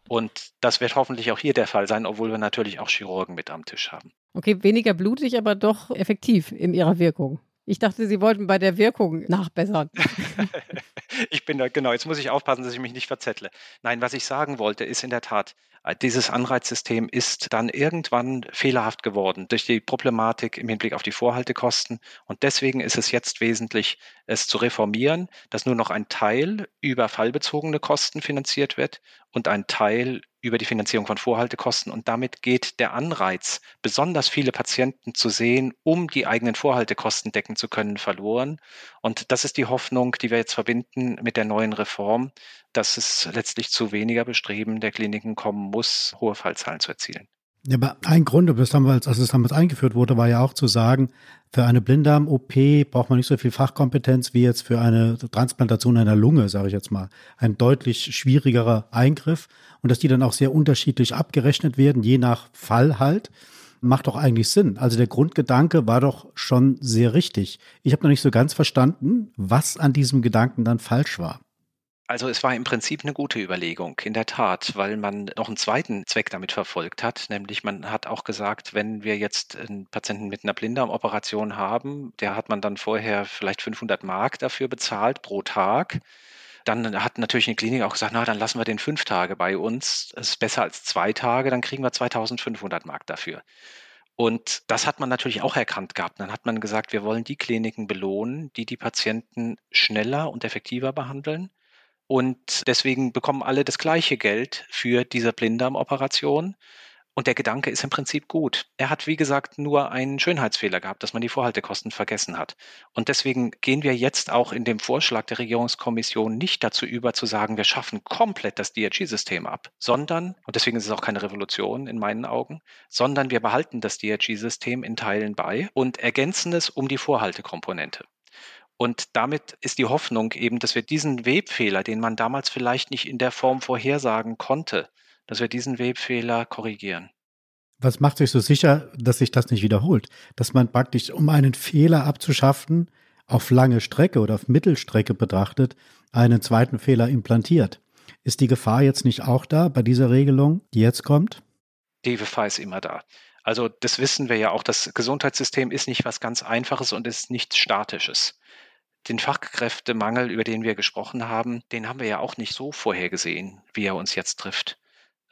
Und das wird hoffentlich auch hier der Fall sein, obwohl wir natürlich auch Chirurgen mit am Tisch haben. Okay, weniger blutig, aber doch effektiv in ihrer Wirkung. Ich dachte, Sie wollten bei der Wirkung nachbessern. ich bin da, genau, jetzt muss ich aufpassen, dass ich mich nicht verzettle. Nein, was ich sagen wollte, ist in der Tat, dieses Anreizsystem ist dann irgendwann fehlerhaft geworden durch die Problematik im Hinblick auf die Vorhaltekosten. Und deswegen ist es jetzt wesentlich, es zu reformieren, dass nur noch ein Teil über fallbezogene Kosten finanziert wird und ein Teil über die Finanzierung von Vorhaltekosten. Und damit geht der Anreiz, besonders viele Patienten zu sehen, um die eigenen Vorhaltekosten decken zu können, verloren. Und das ist die Hoffnung, die wir jetzt verbinden mit der neuen Reform, dass es letztlich zu weniger Bestreben der Kliniken kommen muss, hohe Fallzahlen zu erzielen. Ja, aber ein Grund, das damals, als es damals eingeführt wurde, war ja auch zu sagen, für eine Blinddarm-OP braucht man nicht so viel Fachkompetenz wie jetzt für eine Transplantation einer Lunge, sage ich jetzt mal. Ein deutlich schwierigerer Eingriff und dass die dann auch sehr unterschiedlich abgerechnet werden, je nach Fall halt, macht doch eigentlich Sinn. Also der Grundgedanke war doch schon sehr richtig. Ich habe noch nicht so ganz verstanden, was an diesem Gedanken dann falsch war. Also es war im Prinzip eine gute Überlegung, in der Tat, weil man noch einen zweiten Zweck damit verfolgt hat, nämlich man hat auch gesagt, wenn wir jetzt einen Patienten mit einer Blinddarmoperation haben, der hat man dann vorher vielleicht 500 Mark dafür bezahlt pro Tag. Dann hat natürlich eine Klinik auch gesagt, na, dann lassen wir den fünf Tage bei uns. Das ist besser als zwei Tage, dann kriegen wir 2500 Mark dafür. Und das hat man natürlich auch erkannt gehabt. Dann hat man gesagt, wir wollen die Kliniken belohnen, die die Patienten schneller und effektiver behandeln und deswegen bekommen alle das gleiche Geld für diese Blinddarmoperation. Und der Gedanke ist im Prinzip gut. Er hat, wie gesagt, nur einen Schönheitsfehler gehabt, dass man die Vorhaltekosten vergessen hat. Und deswegen gehen wir jetzt auch in dem Vorschlag der Regierungskommission nicht dazu über zu sagen, wir schaffen komplett das DRG-System ab, sondern, und deswegen ist es auch keine Revolution in meinen Augen, sondern wir behalten das DRG-System in Teilen bei und ergänzen es um die Vorhaltekomponente. Und damit ist die Hoffnung eben, dass wir diesen Webfehler, den man damals vielleicht nicht in der Form vorhersagen konnte, dass wir diesen Webfehler korrigieren. Was macht sich so sicher, dass sich das nicht wiederholt? Dass man praktisch, um einen Fehler abzuschaffen, auf lange Strecke oder auf Mittelstrecke betrachtet, einen zweiten Fehler implantiert. Ist die Gefahr jetzt nicht auch da bei dieser Regelung, die jetzt kommt? Die Gefahr ist immer da. Also das wissen wir ja auch, das Gesundheitssystem ist nicht was ganz Einfaches und ist nichts Statisches den Fachkräftemangel, über den wir gesprochen haben, den haben wir ja auch nicht so vorhergesehen, wie er uns jetzt trifft.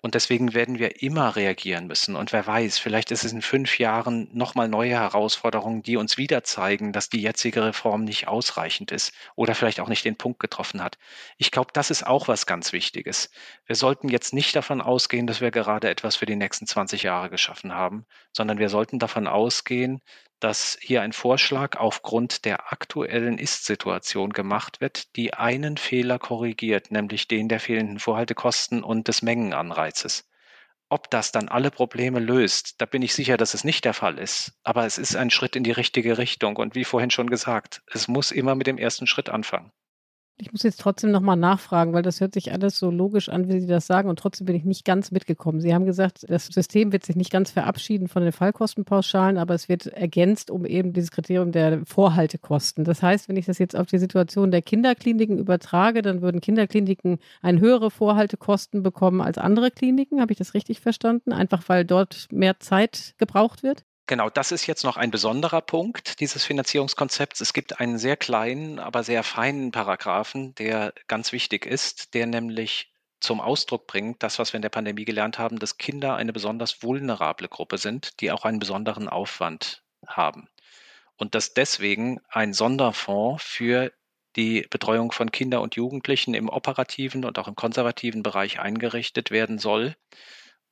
Und deswegen werden wir immer reagieren müssen. Und wer weiß, vielleicht ist es in fünf Jahren nochmal neue Herausforderungen, die uns wieder zeigen, dass die jetzige Reform nicht ausreichend ist oder vielleicht auch nicht den Punkt getroffen hat. Ich glaube, das ist auch was ganz Wichtiges. Wir sollten jetzt nicht davon ausgehen, dass wir gerade etwas für die nächsten 20 Jahre geschaffen haben, sondern wir sollten davon ausgehen, dass hier ein Vorschlag aufgrund der aktuellen Ist-Situation gemacht wird, die einen Fehler korrigiert, nämlich den der fehlenden Vorhaltekosten und des Mengenanreizes. Ob das dann alle Probleme löst, da bin ich sicher, dass es nicht der Fall ist. Aber es ist ein Schritt in die richtige Richtung. Und wie vorhin schon gesagt, es muss immer mit dem ersten Schritt anfangen. Ich muss jetzt trotzdem nochmal nachfragen, weil das hört sich alles so logisch an, wie Sie das sagen und trotzdem bin ich nicht ganz mitgekommen. Sie haben gesagt, das System wird sich nicht ganz verabschieden von den Fallkostenpauschalen, aber es wird ergänzt um eben dieses Kriterium der Vorhaltekosten. Das heißt, wenn ich das jetzt auf die Situation der Kinderkliniken übertrage, dann würden Kinderkliniken eine höhere Vorhaltekosten bekommen als andere Kliniken. Habe ich das richtig verstanden? Einfach weil dort mehr Zeit gebraucht wird? Genau, das ist jetzt noch ein besonderer Punkt dieses Finanzierungskonzepts. Es gibt einen sehr kleinen, aber sehr feinen Paragraphen, der ganz wichtig ist, der nämlich zum Ausdruck bringt, das, was wir in der Pandemie gelernt haben, dass Kinder eine besonders vulnerable Gruppe sind, die auch einen besonderen Aufwand haben. Und dass deswegen ein Sonderfonds für die Betreuung von Kindern und Jugendlichen im operativen und auch im konservativen Bereich eingerichtet werden soll.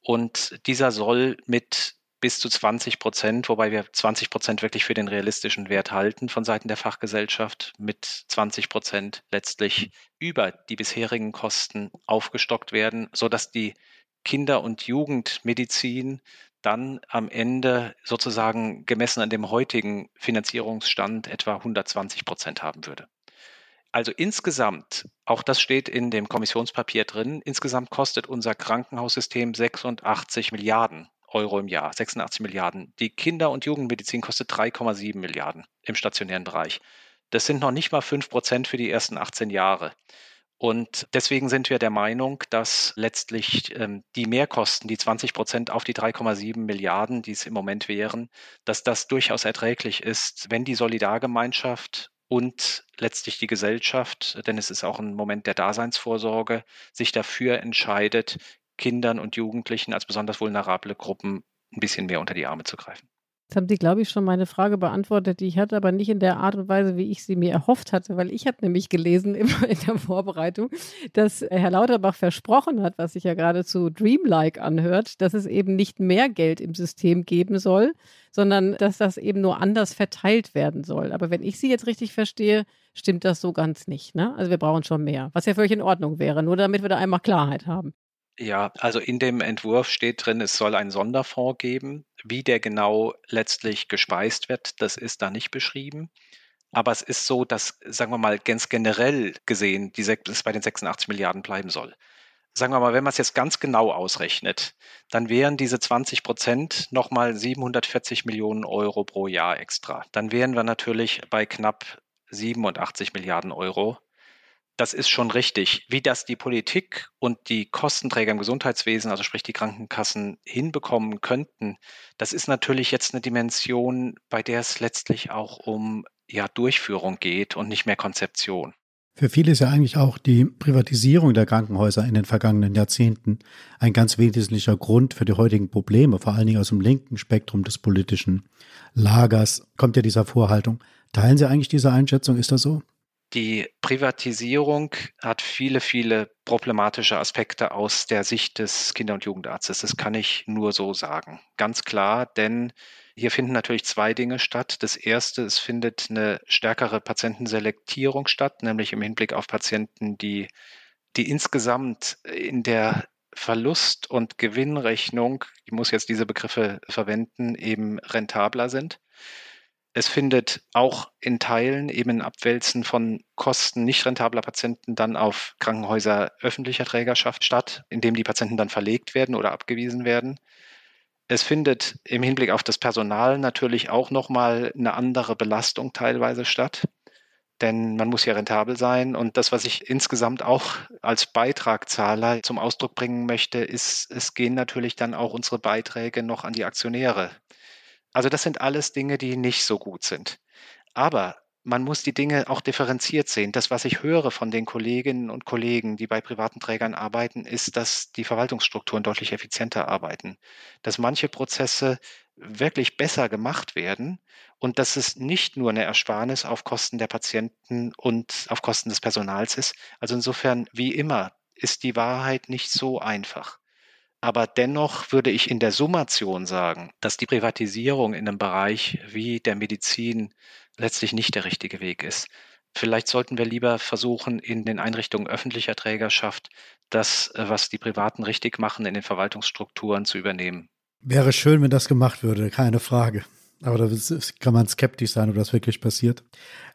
Und dieser soll mit bis zu 20 Prozent, wobei wir 20 Prozent wirklich für den realistischen Wert halten von Seiten der Fachgesellschaft, mit 20 Prozent letztlich über die bisherigen Kosten aufgestockt werden, sodass die Kinder- und Jugendmedizin dann am Ende sozusagen gemessen an dem heutigen Finanzierungsstand etwa 120 Prozent haben würde. Also insgesamt, auch das steht in dem Kommissionspapier drin, insgesamt kostet unser Krankenhaussystem 86 Milliarden Euro im Jahr, 86 Milliarden. Die Kinder- und Jugendmedizin kostet 3,7 Milliarden im stationären Bereich. Das sind noch nicht mal 5 Prozent für die ersten 18 Jahre. Und deswegen sind wir der Meinung, dass letztlich ähm, die Mehrkosten, die 20 Prozent auf die 3,7 Milliarden, die es im Moment wären, dass das durchaus erträglich ist, wenn die Solidargemeinschaft und letztlich die Gesellschaft, denn es ist auch ein Moment der Daseinsvorsorge, sich dafür entscheidet, Kindern und Jugendlichen als besonders vulnerable Gruppen ein bisschen mehr unter die Arme zu greifen. Jetzt haben Sie, glaube ich, schon meine Frage beantwortet, die ich hatte, aber nicht in der Art und Weise, wie ich sie mir erhofft hatte, weil ich habe nämlich gelesen in der Vorbereitung, dass Herr Lauterbach versprochen hat, was sich ja geradezu dreamlike anhört, dass es eben nicht mehr Geld im System geben soll, sondern dass das eben nur anders verteilt werden soll. Aber wenn ich Sie jetzt richtig verstehe, stimmt das so ganz nicht. Ne? Also wir brauchen schon mehr, was ja völlig in Ordnung wäre, nur damit wir da einmal Klarheit haben. Ja, also in dem Entwurf steht drin, es soll einen Sonderfonds geben. Wie der genau letztlich gespeist wird, das ist da nicht beschrieben. Aber es ist so, dass, sagen wir mal, ganz generell gesehen, die, es bei den 86 Milliarden bleiben soll. Sagen wir mal, wenn man es jetzt ganz genau ausrechnet, dann wären diese 20 Prozent nochmal 740 Millionen Euro pro Jahr extra. Dann wären wir natürlich bei knapp 87 Milliarden Euro das ist schon richtig. Wie das die Politik und die Kostenträger im Gesundheitswesen, also sprich die Krankenkassen, hinbekommen könnten, das ist natürlich jetzt eine Dimension, bei der es letztlich auch um ja, Durchführung geht und nicht mehr Konzeption. Für viele ist ja eigentlich auch die Privatisierung der Krankenhäuser in den vergangenen Jahrzehnten ein ganz wesentlicher Grund für die heutigen Probleme, vor allen Dingen aus dem linken Spektrum des politischen Lagers kommt ja dieser Vorhaltung. Teilen Sie eigentlich diese Einschätzung? Ist das so? Die Privatisierung hat viele, viele problematische Aspekte aus der Sicht des Kinder- und Jugendarztes. Das kann ich nur so sagen. Ganz klar, denn hier finden natürlich zwei Dinge statt. Das erste, es findet eine stärkere Patientenselektierung statt, nämlich im Hinblick auf Patienten, die, die insgesamt in der Verlust- und Gewinnrechnung, ich muss jetzt diese Begriffe verwenden, eben rentabler sind. Es findet auch in Teilen eben ein Abwälzen von Kosten nicht rentabler Patienten dann auf Krankenhäuser öffentlicher Trägerschaft statt, indem die Patienten dann verlegt werden oder abgewiesen werden. Es findet im Hinblick auf das Personal natürlich auch nochmal eine andere Belastung teilweise statt, denn man muss ja rentabel sein. Und das, was ich insgesamt auch als Beitragzahler zum Ausdruck bringen möchte, ist, es gehen natürlich dann auch unsere Beiträge noch an die Aktionäre. Also das sind alles Dinge, die nicht so gut sind. Aber man muss die Dinge auch differenziert sehen. Das, was ich höre von den Kolleginnen und Kollegen, die bei privaten Trägern arbeiten, ist, dass die Verwaltungsstrukturen deutlich effizienter arbeiten, dass manche Prozesse wirklich besser gemacht werden und dass es nicht nur eine Ersparnis auf Kosten der Patienten und auf Kosten des Personals ist. Also insofern, wie immer, ist die Wahrheit nicht so einfach. Aber dennoch würde ich in der Summation sagen, dass die Privatisierung in einem Bereich wie der Medizin letztlich nicht der richtige Weg ist. Vielleicht sollten wir lieber versuchen, in den Einrichtungen öffentlicher Trägerschaft das, äh, was die Privaten richtig machen, in den Verwaltungsstrukturen zu übernehmen. Wäre schön, wenn das gemacht würde, keine Frage. Aber da kann man skeptisch sein, ob das wirklich passiert.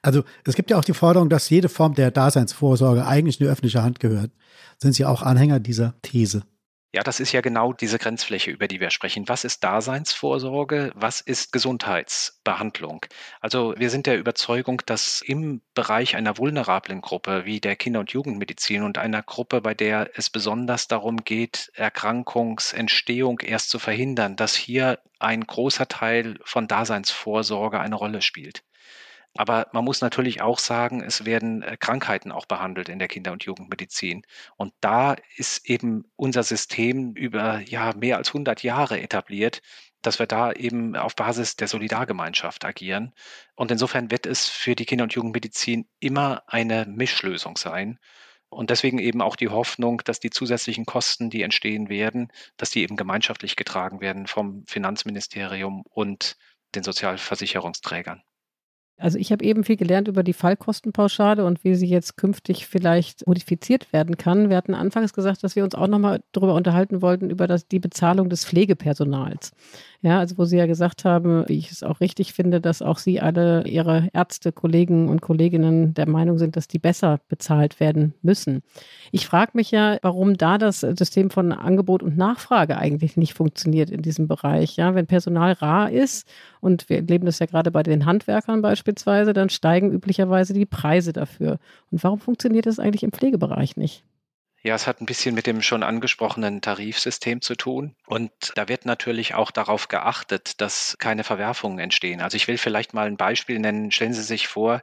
Also es gibt ja auch die Forderung, dass jede Form der Daseinsvorsorge eigentlich in die öffentliche Hand gehört. Sind Sie auch Anhänger dieser These? Ja, das ist ja genau diese Grenzfläche, über die wir sprechen. Was ist Daseinsvorsorge? Was ist Gesundheitsbehandlung? Also wir sind der Überzeugung, dass im Bereich einer vulnerablen Gruppe wie der Kinder- und Jugendmedizin und einer Gruppe, bei der es besonders darum geht, Erkrankungsentstehung erst zu verhindern, dass hier ein großer Teil von Daseinsvorsorge eine Rolle spielt. Aber man muss natürlich auch sagen, es werden äh, Krankheiten auch behandelt in der Kinder- und Jugendmedizin. Und da ist eben unser System über ja, mehr als 100 Jahre etabliert, dass wir da eben auf Basis der Solidargemeinschaft agieren. Und insofern wird es für die Kinder- und Jugendmedizin immer eine Mischlösung sein. Und deswegen eben auch die Hoffnung, dass die zusätzlichen Kosten, die entstehen werden, dass die eben gemeinschaftlich getragen werden vom Finanzministerium und den Sozialversicherungsträgern. Also ich habe eben viel gelernt über die Fallkostenpauschale und wie sie jetzt künftig vielleicht modifiziert werden kann. Wir hatten anfangs gesagt, dass wir uns auch nochmal darüber unterhalten wollten, über das, die Bezahlung des Pflegepersonals. Ja, also wo Sie ja gesagt haben, wie ich es auch richtig finde, dass auch Sie alle Ihre Ärzte, Kollegen und Kolleginnen der Meinung sind, dass die besser bezahlt werden müssen. Ich frage mich ja, warum da das System von Angebot und Nachfrage eigentlich nicht funktioniert in diesem Bereich. Ja, wenn Personal rar ist und wir erleben das ja gerade bei den Handwerkern beispielsweise, dann steigen üblicherweise die Preise dafür. Und warum funktioniert das eigentlich im Pflegebereich nicht? Ja, es hat ein bisschen mit dem schon angesprochenen Tarifsystem zu tun. Und da wird natürlich auch darauf geachtet, dass keine Verwerfungen entstehen. Also ich will vielleicht mal ein Beispiel nennen. Stellen Sie sich vor,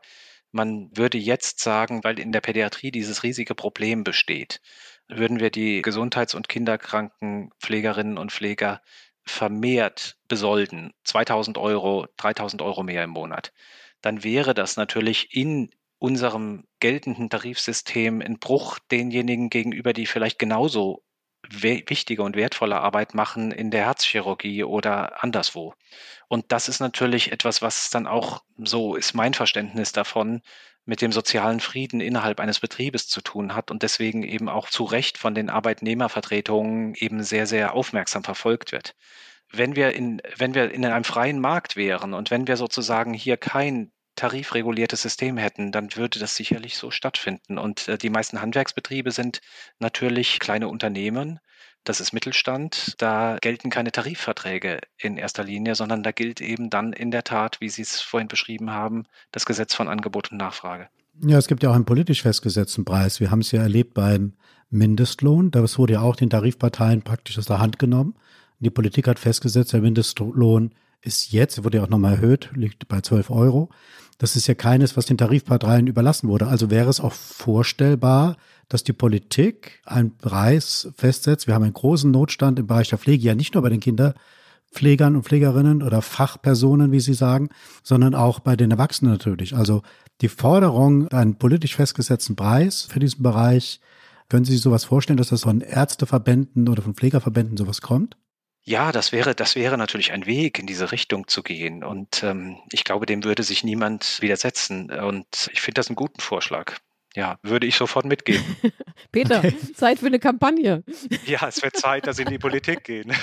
man würde jetzt sagen, weil in der Pädiatrie dieses riesige Problem besteht, würden wir die Gesundheits- und Kinderkrankenpflegerinnen und Pfleger vermehrt besolden, 2000 Euro, 3000 Euro mehr im Monat, dann wäre das natürlich in unserem geltenden Tarifsystem ein Bruch denjenigen gegenüber, die vielleicht genauso wichtige und wertvolle Arbeit machen in der Herzchirurgie oder anderswo. Und das ist natürlich etwas, was dann auch, so ist mein Verständnis davon, mit dem sozialen Frieden innerhalb eines Betriebes zu tun hat und deswegen eben auch zu Recht von den Arbeitnehmervertretungen eben sehr, sehr aufmerksam verfolgt wird. Wenn wir in, wenn wir in einem freien Markt wären und wenn wir sozusagen hier kein tarifreguliertes System hätten, dann würde das sicherlich so stattfinden. Und äh, die meisten Handwerksbetriebe sind natürlich kleine Unternehmen. Das ist Mittelstand. Da gelten keine Tarifverträge in erster Linie, sondern da gilt eben dann in der Tat, wie Sie es vorhin beschrieben haben, das Gesetz von Angebot und Nachfrage. Ja, es gibt ja auch einen politisch festgesetzten Preis. Wir haben es ja erlebt beim Mindestlohn. Das wurde ja auch den Tarifparteien praktisch aus der Hand genommen. Die Politik hat festgesetzt, der Mindestlohn ist jetzt, wurde ja auch nochmal erhöht, liegt bei 12 Euro. Das ist ja keines, was den Tarifparteien überlassen wurde. Also wäre es auch vorstellbar, dass die Politik einen Preis festsetzt. Wir haben einen großen Notstand im Bereich der Pflege, ja nicht nur bei den Kinderpflegern und Pflegerinnen oder Fachpersonen, wie Sie sagen, sondern auch bei den Erwachsenen natürlich. Also die Forderung, einen politisch festgesetzten Preis für diesen Bereich, können Sie sich sowas vorstellen, dass das von Ärzteverbänden oder von Pflegerverbänden sowas kommt? Ja, das wäre, das wäre natürlich ein Weg, in diese Richtung zu gehen. Und ähm, ich glaube, dem würde sich niemand widersetzen. Und ich finde das einen guten Vorschlag. Ja, würde ich sofort mitgehen. Peter, okay. Zeit für eine Kampagne. Ja, es wird Zeit, dass Sie in die Politik gehen.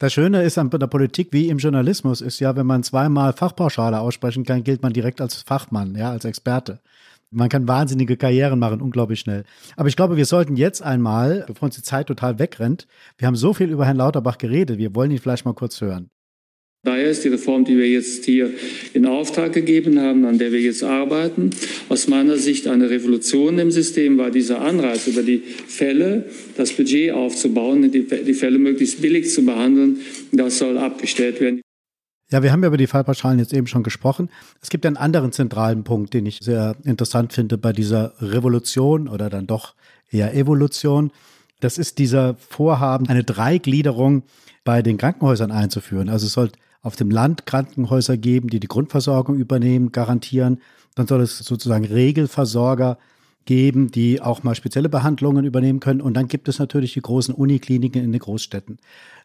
Das Schöne ist an der Politik wie im Journalismus ist ja, wenn man zweimal Fachpauschale aussprechen kann, gilt man direkt als Fachmann, ja, als Experte. Man kann wahnsinnige Karrieren machen, unglaublich schnell. Aber ich glaube, wir sollten jetzt einmal, bevor uns die Zeit total wegrennt, wir haben so viel über Herrn Lauterbach geredet, wir wollen ihn vielleicht mal kurz hören. Daher ist die Reform, die wir jetzt hier in Auftrag gegeben haben, an der wir jetzt arbeiten, aus meiner Sicht eine Revolution im System, weil dieser Anreiz über die Fälle, das Budget aufzubauen, die, die Fälle möglichst billig zu behandeln, das soll abgestellt werden. Ja, wir haben ja über die Fallpauschalen jetzt eben schon gesprochen. Es gibt einen anderen zentralen Punkt, den ich sehr interessant finde bei dieser Revolution oder dann doch eher Evolution. Das ist dieser Vorhaben, eine Dreigliederung bei den Krankenhäusern einzuführen. Also es soll auf dem Land Krankenhäuser geben, die die Grundversorgung übernehmen, garantieren. Dann soll es sozusagen Regelversorger geben, die auch mal spezielle Behandlungen übernehmen können. Und dann gibt es natürlich die großen Unikliniken in den Großstädten.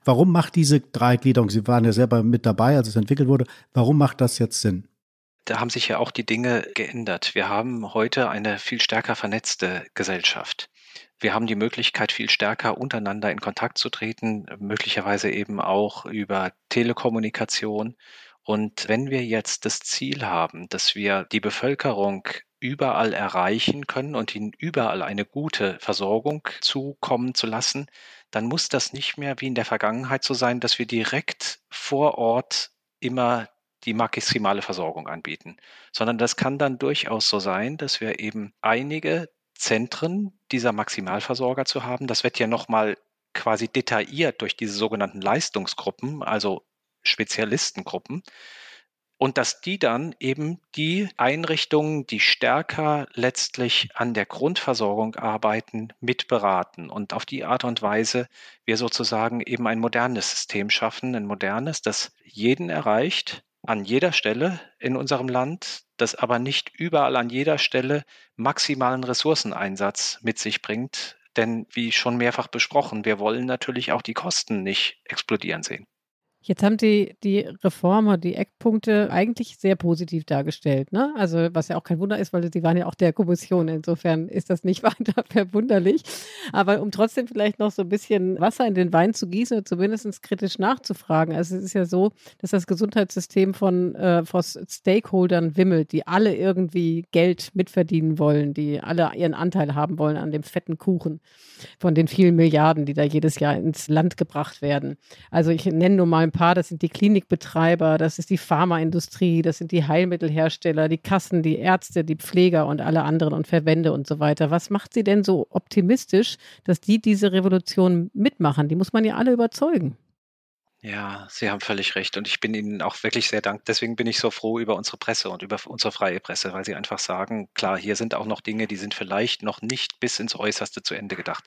Warum macht diese Dreigliederung, Sie waren ja selber mit dabei, als es entwickelt wurde, warum macht das jetzt Sinn? Da haben sich ja auch die Dinge geändert. Wir haben heute eine viel stärker vernetzte Gesellschaft. Wir haben die Möglichkeit, viel stärker untereinander in Kontakt zu treten, möglicherweise eben auch über Telekommunikation. Und wenn wir jetzt das Ziel haben, dass wir die Bevölkerung überall erreichen können und ihnen überall eine gute Versorgung zukommen zu lassen, dann muss das nicht mehr wie in der Vergangenheit so sein, dass wir direkt vor Ort immer die maximale Versorgung anbieten, sondern das kann dann durchaus so sein, dass wir eben einige Zentren dieser Maximalversorger zu haben. Das wird ja nochmal quasi detailliert durch diese sogenannten Leistungsgruppen, also Spezialistengruppen. Und dass die dann eben die Einrichtungen, die stärker letztlich an der Grundversorgung arbeiten, mitberaten. Und auf die Art und Weise wir sozusagen eben ein modernes System schaffen, ein modernes, das jeden erreicht, an jeder Stelle in unserem Land, das aber nicht überall an jeder Stelle maximalen Ressourceneinsatz mit sich bringt. Denn wie schon mehrfach besprochen, wir wollen natürlich auch die Kosten nicht explodieren sehen. Jetzt haben Sie die Reformer, die Eckpunkte eigentlich sehr positiv dargestellt. Ne? Also was ja auch kein Wunder ist, weil Sie waren ja auch der Kommission. Insofern ist das nicht weiter verwunderlich. Aber um trotzdem vielleicht noch so ein bisschen Wasser in den Wein zu gießen oder zumindest kritisch nachzufragen. Also es ist ja so, dass das Gesundheitssystem von, äh, von Stakeholdern wimmelt, die alle irgendwie Geld mitverdienen wollen, die alle ihren Anteil haben wollen an dem fetten Kuchen von den vielen Milliarden, die da jedes Jahr ins Land gebracht werden. Also ich nenne nur mal ein paar, das sind die Klinikbetreiber, das ist die Pharmaindustrie, das sind die Heilmittelhersteller, die Kassen, die Ärzte, die Pfleger und alle anderen und Verbände und so weiter. Was macht sie denn so optimistisch, dass die diese Revolution mitmachen? Die muss man ja alle überzeugen. Ja, Sie haben völlig recht. Und ich bin Ihnen auch wirklich sehr dankbar. Deswegen bin ich so froh über unsere Presse und über unsere freie Presse, weil Sie einfach sagen, klar, hier sind auch noch Dinge, die sind vielleicht noch nicht bis ins Äußerste zu Ende gedacht.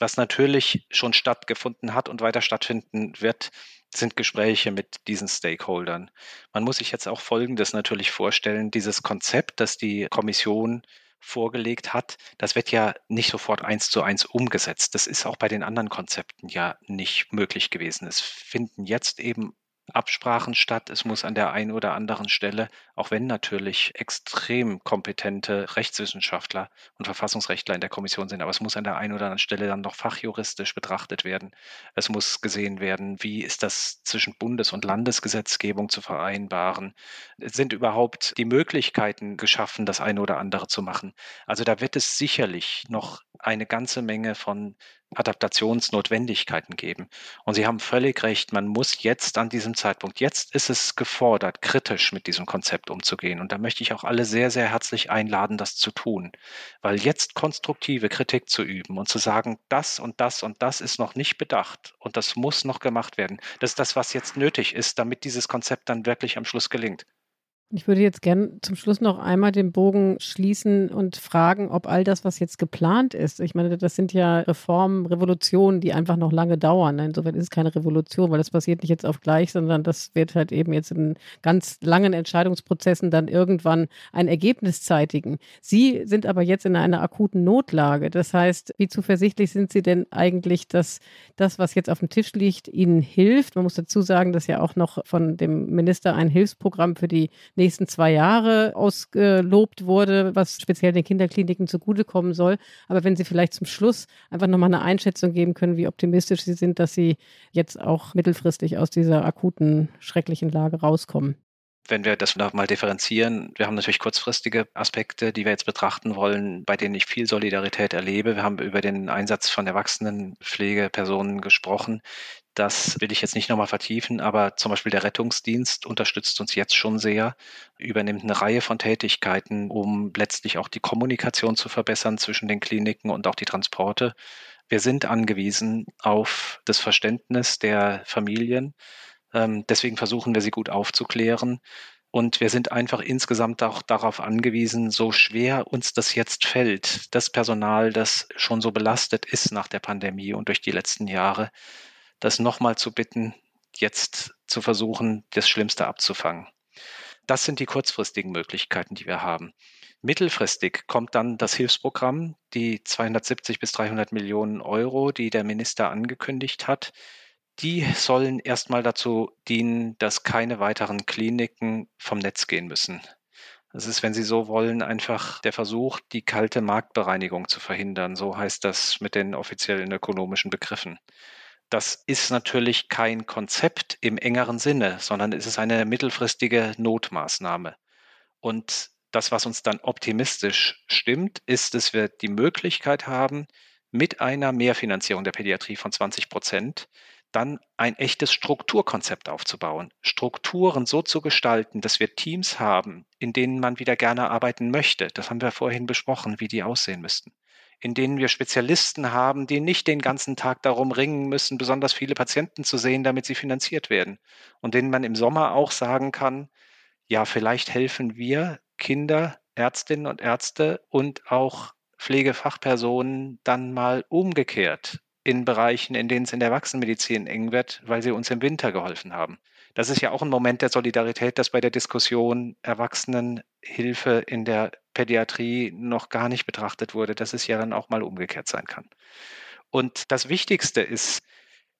Was natürlich schon stattgefunden hat und weiter stattfinden wird, sind Gespräche mit diesen Stakeholdern. Man muss sich jetzt auch Folgendes natürlich vorstellen. Dieses Konzept, das die Kommission vorgelegt hat, das wird ja nicht sofort eins zu eins umgesetzt. Das ist auch bei den anderen Konzepten ja nicht möglich gewesen. Es finden jetzt eben Absprachen statt. Es muss an der einen oder anderen Stelle, auch wenn natürlich extrem kompetente Rechtswissenschaftler und Verfassungsrechtler in der Kommission sind, aber es muss an der einen oder anderen Stelle dann noch fachjuristisch betrachtet werden. Es muss gesehen werden, wie ist das zwischen Bundes- und Landesgesetzgebung zu vereinbaren? Sind überhaupt die Möglichkeiten geschaffen, das eine oder andere zu machen? Also da wird es sicherlich noch eine ganze Menge von Adaptationsnotwendigkeiten geben. Und Sie haben völlig recht, man muss jetzt an diesem Zeitpunkt, jetzt ist es gefordert, kritisch mit diesem Konzept umzugehen. Und da möchte ich auch alle sehr, sehr herzlich einladen, das zu tun. Weil jetzt konstruktive Kritik zu üben und zu sagen, das und das und das ist noch nicht bedacht und das muss noch gemacht werden, das ist das, was jetzt nötig ist, damit dieses Konzept dann wirklich am Schluss gelingt. Ich würde jetzt gern zum Schluss noch einmal den Bogen schließen und fragen, ob all das, was jetzt geplant ist, ich meine, das sind ja Reformen, Revolutionen, die einfach noch lange dauern. Insofern ist es keine Revolution, weil das passiert nicht jetzt auf gleich, sondern das wird halt eben jetzt in ganz langen Entscheidungsprozessen dann irgendwann ein Ergebnis zeitigen. Sie sind aber jetzt in einer akuten Notlage. Das heißt, wie zuversichtlich sind Sie denn eigentlich, dass das, was jetzt auf dem Tisch liegt, Ihnen hilft? Man muss dazu sagen, dass ja auch noch von dem Minister ein Hilfsprogramm für die nächsten zwei Jahre ausgelobt wurde, was speziell den Kinderkliniken zugutekommen soll. Aber wenn Sie vielleicht zum Schluss einfach nochmal eine Einschätzung geben können, wie optimistisch Sie sind, dass Sie jetzt auch mittelfristig aus dieser akuten, schrecklichen Lage rauskommen wenn wir das nochmal differenzieren, wir haben natürlich kurzfristige Aspekte, die wir jetzt betrachten wollen, bei denen ich viel Solidarität erlebe. Wir haben über den Einsatz von Erwachsenenpflegepersonen gesprochen, das will ich jetzt nicht nochmal vertiefen, aber zum Beispiel der Rettungsdienst unterstützt uns jetzt schon sehr, übernimmt eine Reihe von Tätigkeiten, um letztlich auch die Kommunikation zu verbessern zwischen den Kliniken und auch die Transporte. Wir sind angewiesen auf das Verständnis der Familien. Ähm, deswegen versuchen wir sie gut aufzuklären. Und wir sind einfach insgesamt auch darauf angewiesen, so schwer uns das jetzt fällt, das Personal, das schon so belastet ist nach der Pandemie und durch die letzten Jahre, das nochmal zu bitten, jetzt zu versuchen, das Schlimmste abzufangen. Das sind die kurzfristigen Möglichkeiten, die wir haben. Mittelfristig kommt dann das Hilfsprogramm, die 270 bis 300 Millionen Euro, die der Minister angekündigt hat. Die sollen erstmal dazu dienen, dass keine weiteren Kliniken vom Netz gehen müssen. Es ist, wenn Sie so wollen, einfach der Versuch, die kalte Marktbereinigung zu verhindern. So heißt das mit den offiziellen ökonomischen Begriffen. Das ist natürlich kein Konzept im engeren Sinne, sondern es ist eine mittelfristige Notmaßnahme. Und das, was uns dann optimistisch stimmt, ist, dass wir die Möglichkeit haben, mit einer Mehrfinanzierung der Pädiatrie von 20 Prozent dann ein echtes Strukturkonzept aufzubauen, Strukturen so zu gestalten, dass wir Teams haben, in denen man wieder gerne arbeiten möchte. Das haben wir vorhin besprochen, wie die aussehen müssten. In denen wir Spezialisten haben, die nicht den ganzen Tag darum ringen müssen, besonders viele Patienten zu sehen, damit sie finanziert werden. Und denen man im Sommer auch sagen kann, ja, vielleicht helfen wir Kinder, Ärztinnen und Ärzte und auch Pflegefachpersonen dann mal umgekehrt in Bereichen, in denen es in der Erwachsenenmedizin eng wird, weil sie uns im Winter geholfen haben. Das ist ja auch ein Moment der Solidarität, dass bei der Diskussion Erwachsenenhilfe in der Pädiatrie noch gar nicht betrachtet wurde, dass es ja dann auch mal umgekehrt sein kann. Und das Wichtigste ist,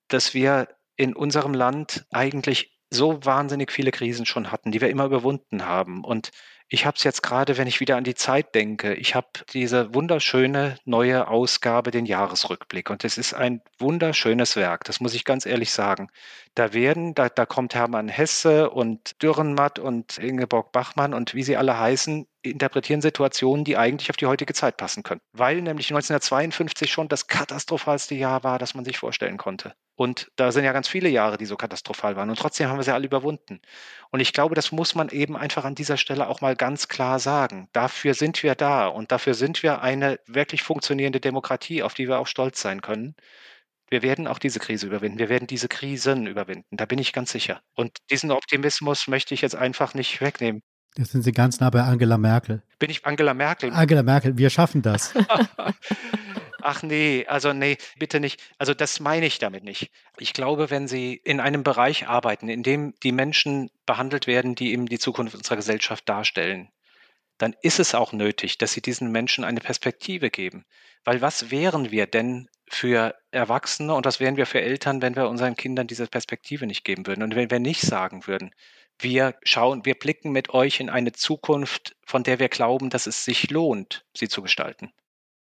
dass wir in unserem Land eigentlich so wahnsinnig viele Krisen schon hatten, die wir immer überwunden haben. Und ich habe es jetzt gerade, wenn ich wieder an die Zeit denke, ich habe diese wunderschöne neue Ausgabe, den Jahresrückblick. Und es ist ein wunderschönes Werk, das muss ich ganz ehrlich sagen. Da werden, da, da kommt Hermann Hesse und Dürrenmatt und Ingeborg Bachmann und wie sie alle heißen, interpretieren Situationen, die eigentlich auf die heutige Zeit passen können. Weil nämlich 1952 schon das katastrophalste Jahr war, das man sich vorstellen konnte. Und da sind ja ganz viele Jahre, die so katastrophal waren. Und trotzdem haben wir sie alle überwunden. Und ich glaube, das muss man eben einfach an dieser Stelle auch mal ganz klar sagen. Dafür sind wir da und dafür sind wir eine wirklich funktionierende Demokratie, auf die wir auch stolz sein können. Wir werden auch diese Krise überwinden. Wir werden diese Krisen überwinden. Da bin ich ganz sicher. Und diesen Optimismus möchte ich jetzt einfach nicht wegnehmen. Jetzt sind Sie ganz nah bei Angela Merkel. Bin ich Angela Merkel? Angela Merkel, wir schaffen das. Ach nee, also nee, bitte nicht. Also das meine ich damit nicht. Ich glaube, wenn Sie in einem Bereich arbeiten, in dem die Menschen behandelt werden, die eben die Zukunft unserer Gesellschaft darstellen, dann ist es auch nötig, dass Sie diesen Menschen eine Perspektive geben. Weil was wären wir denn für Erwachsene und was wären wir für Eltern, wenn wir unseren Kindern diese Perspektive nicht geben würden und wenn wir nicht sagen würden, wir schauen, wir blicken mit euch in eine Zukunft, von der wir glauben, dass es sich lohnt, sie zu gestalten.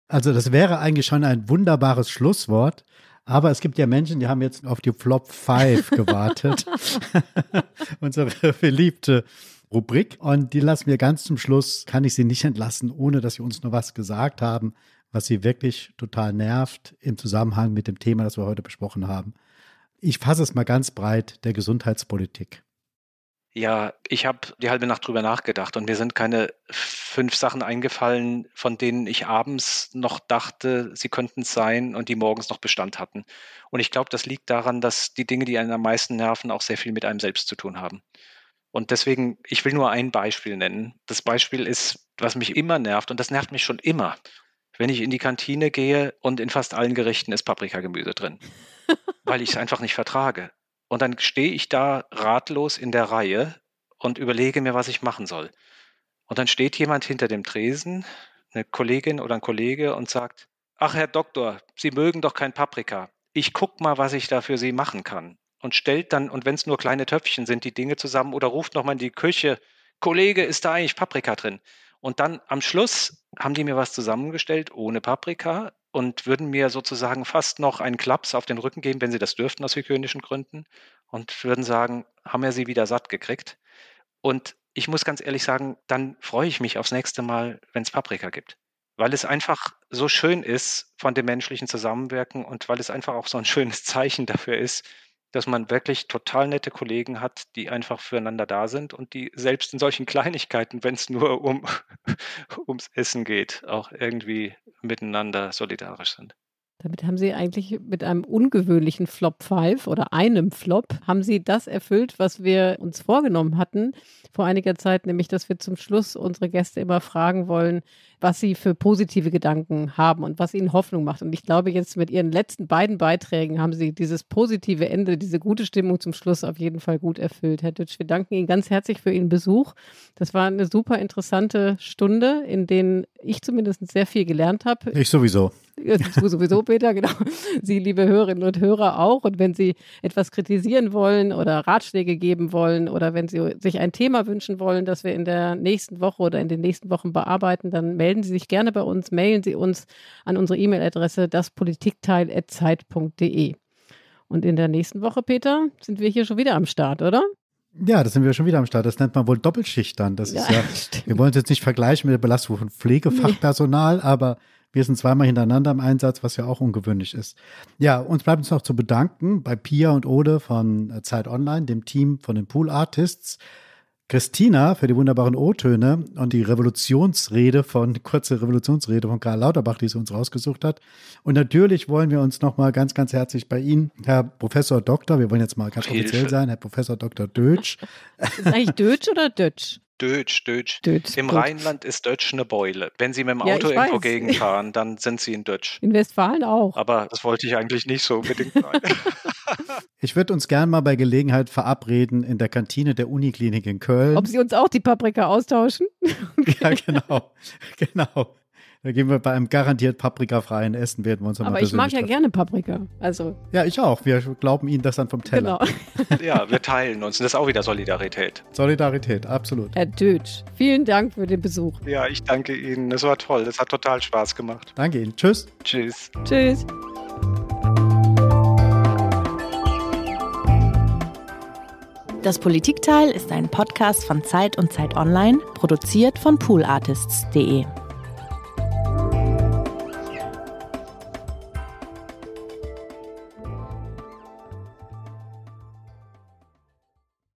Also das wäre eigentlich schon ein wunderbares Schlusswort. Aber es gibt ja Menschen, die haben jetzt auf die Flop 5 gewartet. Unsere beliebte Rubrik. Und die lassen wir ganz zum Schluss, kann ich sie nicht entlassen, ohne dass sie uns nur was gesagt haben, was sie wirklich total nervt im Zusammenhang mit dem Thema, das wir heute besprochen haben. Ich fasse es mal ganz breit, der Gesundheitspolitik. Ja, ich habe die halbe Nacht drüber nachgedacht und mir sind keine fünf Sachen eingefallen, von denen ich abends noch dachte, sie könnten es sein und die morgens noch Bestand hatten. Und ich glaube, das liegt daran, dass die Dinge, die einen am meisten nerven, auch sehr viel mit einem selbst zu tun haben. Und deswegen, ich will nur ein Beispiel nennen. Das Beispiel ist, was mich immer nervt und das nervt mich schon immer. Wenn ich in die Kantine gehe und in fast allen Gerichten ist Paprikagemüse drin, weil ich es einfach nicht vertrage. Und dann stehe ich da ratlos in der Reihe und überlege mir, was ich machen soll. Und dann steht jemand hinter dem Tresen, eine Kollegin oder ein Kollege, und sagt, ach Herr Doktor, Sie mögen doch kein Paprika. Ich guck mal, was ich da für Sie machen kann. Und stellt dann, und wenn es nur kleine Töpfchen sind, die Dinge zusammen oder ruft nochmal in die Küche, Kollege, ist da eigentlich Paprika drin? Und dann am Schluss haben die mir was zusammengestellt ohne Paprika und würden mir sozusagen fast noch einen Klaps auf den Rücken geben, wenn sie das dürften aus hygienischen Gründen und würden sagen, haben wir sie wieder satt gekriegt. Und ich muss ganz ehrlich sagen, dann freue ich mich aufs nächste Mal, wenn es Paprika gibt. Weil es einfach so schön ist von dem menschlichen Zusammenwirken und weil es einfach auch so ein schönes Zeichen dafür ist, dass man wirklich total nette Kollegen hat, die einfach füreinander da sind und die selbst in solchen Kleinigkeiten, wenn es nur um, ums Essen geht, auch irgendwie miteinander solidarisch sind. Damit haben Sie eigentlich mit einem ungewöhnlichen Flop 5 oder einem Flop, haben Sie das erfüllt, was wir uns vorgenommen hatten vor einiger Zeit, nämlich dass wir zum Schluss unsere Gäste immer fragen wollen, was sie für positive Gedanken haben und was ihnen Hoffnung macht. Und ich glaube, jetzt mit Ihren letzten beiden Beiträgen haben Sie dieses positive Ende, diese gute Stimmung zum Schluss auf jeden Fall gut erfüllt. Herr Dütsch, wir danken Ihnen ganz herzlich für Ihren Besuch. Das war eine super interessante Stunde, in denen ich zumindest sehr viel gelernt habe. Ich sowieso. Du sowieso, Peter, genau. Sie, liebe Hörerinnen und Hörer, auch. Und wenn Sie etwas kritisieren wollen oder Ratschläge geben wollen oder wenn Sie sich ein Thema wünschen wollen, das wir in der nächsten Woche oder in den nächsten Wochen bearbeiten, dann melden Sie sich gerne bei uns, mailen Sie uns an unsere E-Mail-Adresse daspolitikteil.zeit.de. Und in der nächsten Woche, Peter, sind wir hier schon wieder am Start, oder? Ja, da sind wir schon wieder am Start. Das nennt man wohl Doppelschicht dann. Das ja, ist ja, stimmt. wir wollen es jetzt nicht vergleichen mit der Belastung von Pflegefachpersonal, nee. aber wir sind zweimal hintereinander im Einsatz, was ja auch ungewöhnlich ist. Ja, uns bleibt uns noch zu bedanken bei Pia und Ode von äh, Zeit Online, dem Team von den Pool Artists. Christina für die wunderbaren O-Töne und die Revolutionsrede von, kurze Revolutionsrede von Karl Lauterbach, die sie uns rausgesucht hat. Und natürlich wollen wir uns nochmal ganz, ganz herzlich bei Ihnen, Herr Professor Doktor, wir wollen jetzt mal ganz offiziell sein, Herr Professor Dr. Dötsch. Ist eigentlich Dötsch oder Dötsch? Dötsch, Dötsch. Dötsch Im gut. Rheinland ist Dötsch eine Beule. Wenn Sie mit dem Auto ja, irgendwo gegenfahren, dann sind Sie in Dötsch. In Westfalen auch. Aber das wollte ich eigentlich nicht so unbedingt sagen. ich würde uns gerne mal bei Gelegenheit verabreden in der Kantine der Uniklinik in Köln. Ob Sie uns auch die Paprika austauschen? ja, genau. Genau. Da gehen wir bei einem garantiert paprikafreien Essen, werden wir uns Aber ich mag ja gerne Paprika. Also. Ja, ich auch. Wir glauben Ihnen das dann vom Teller. Genau. ja, wir teilen uns. Und das ist auch wieder Solidarität. Solidarität, absolut. Herr Dötsch, vielen Dank für den Besuch. Ja, ich danke Ihnen. Das war toll. Das hat total Spaß gemacht. Danke Ihnen. Tschüss. Tschüss. Tschüss. Das Politikteil ist ein Podcast von Zeit und Zeit Online, produziert von poolartists.de.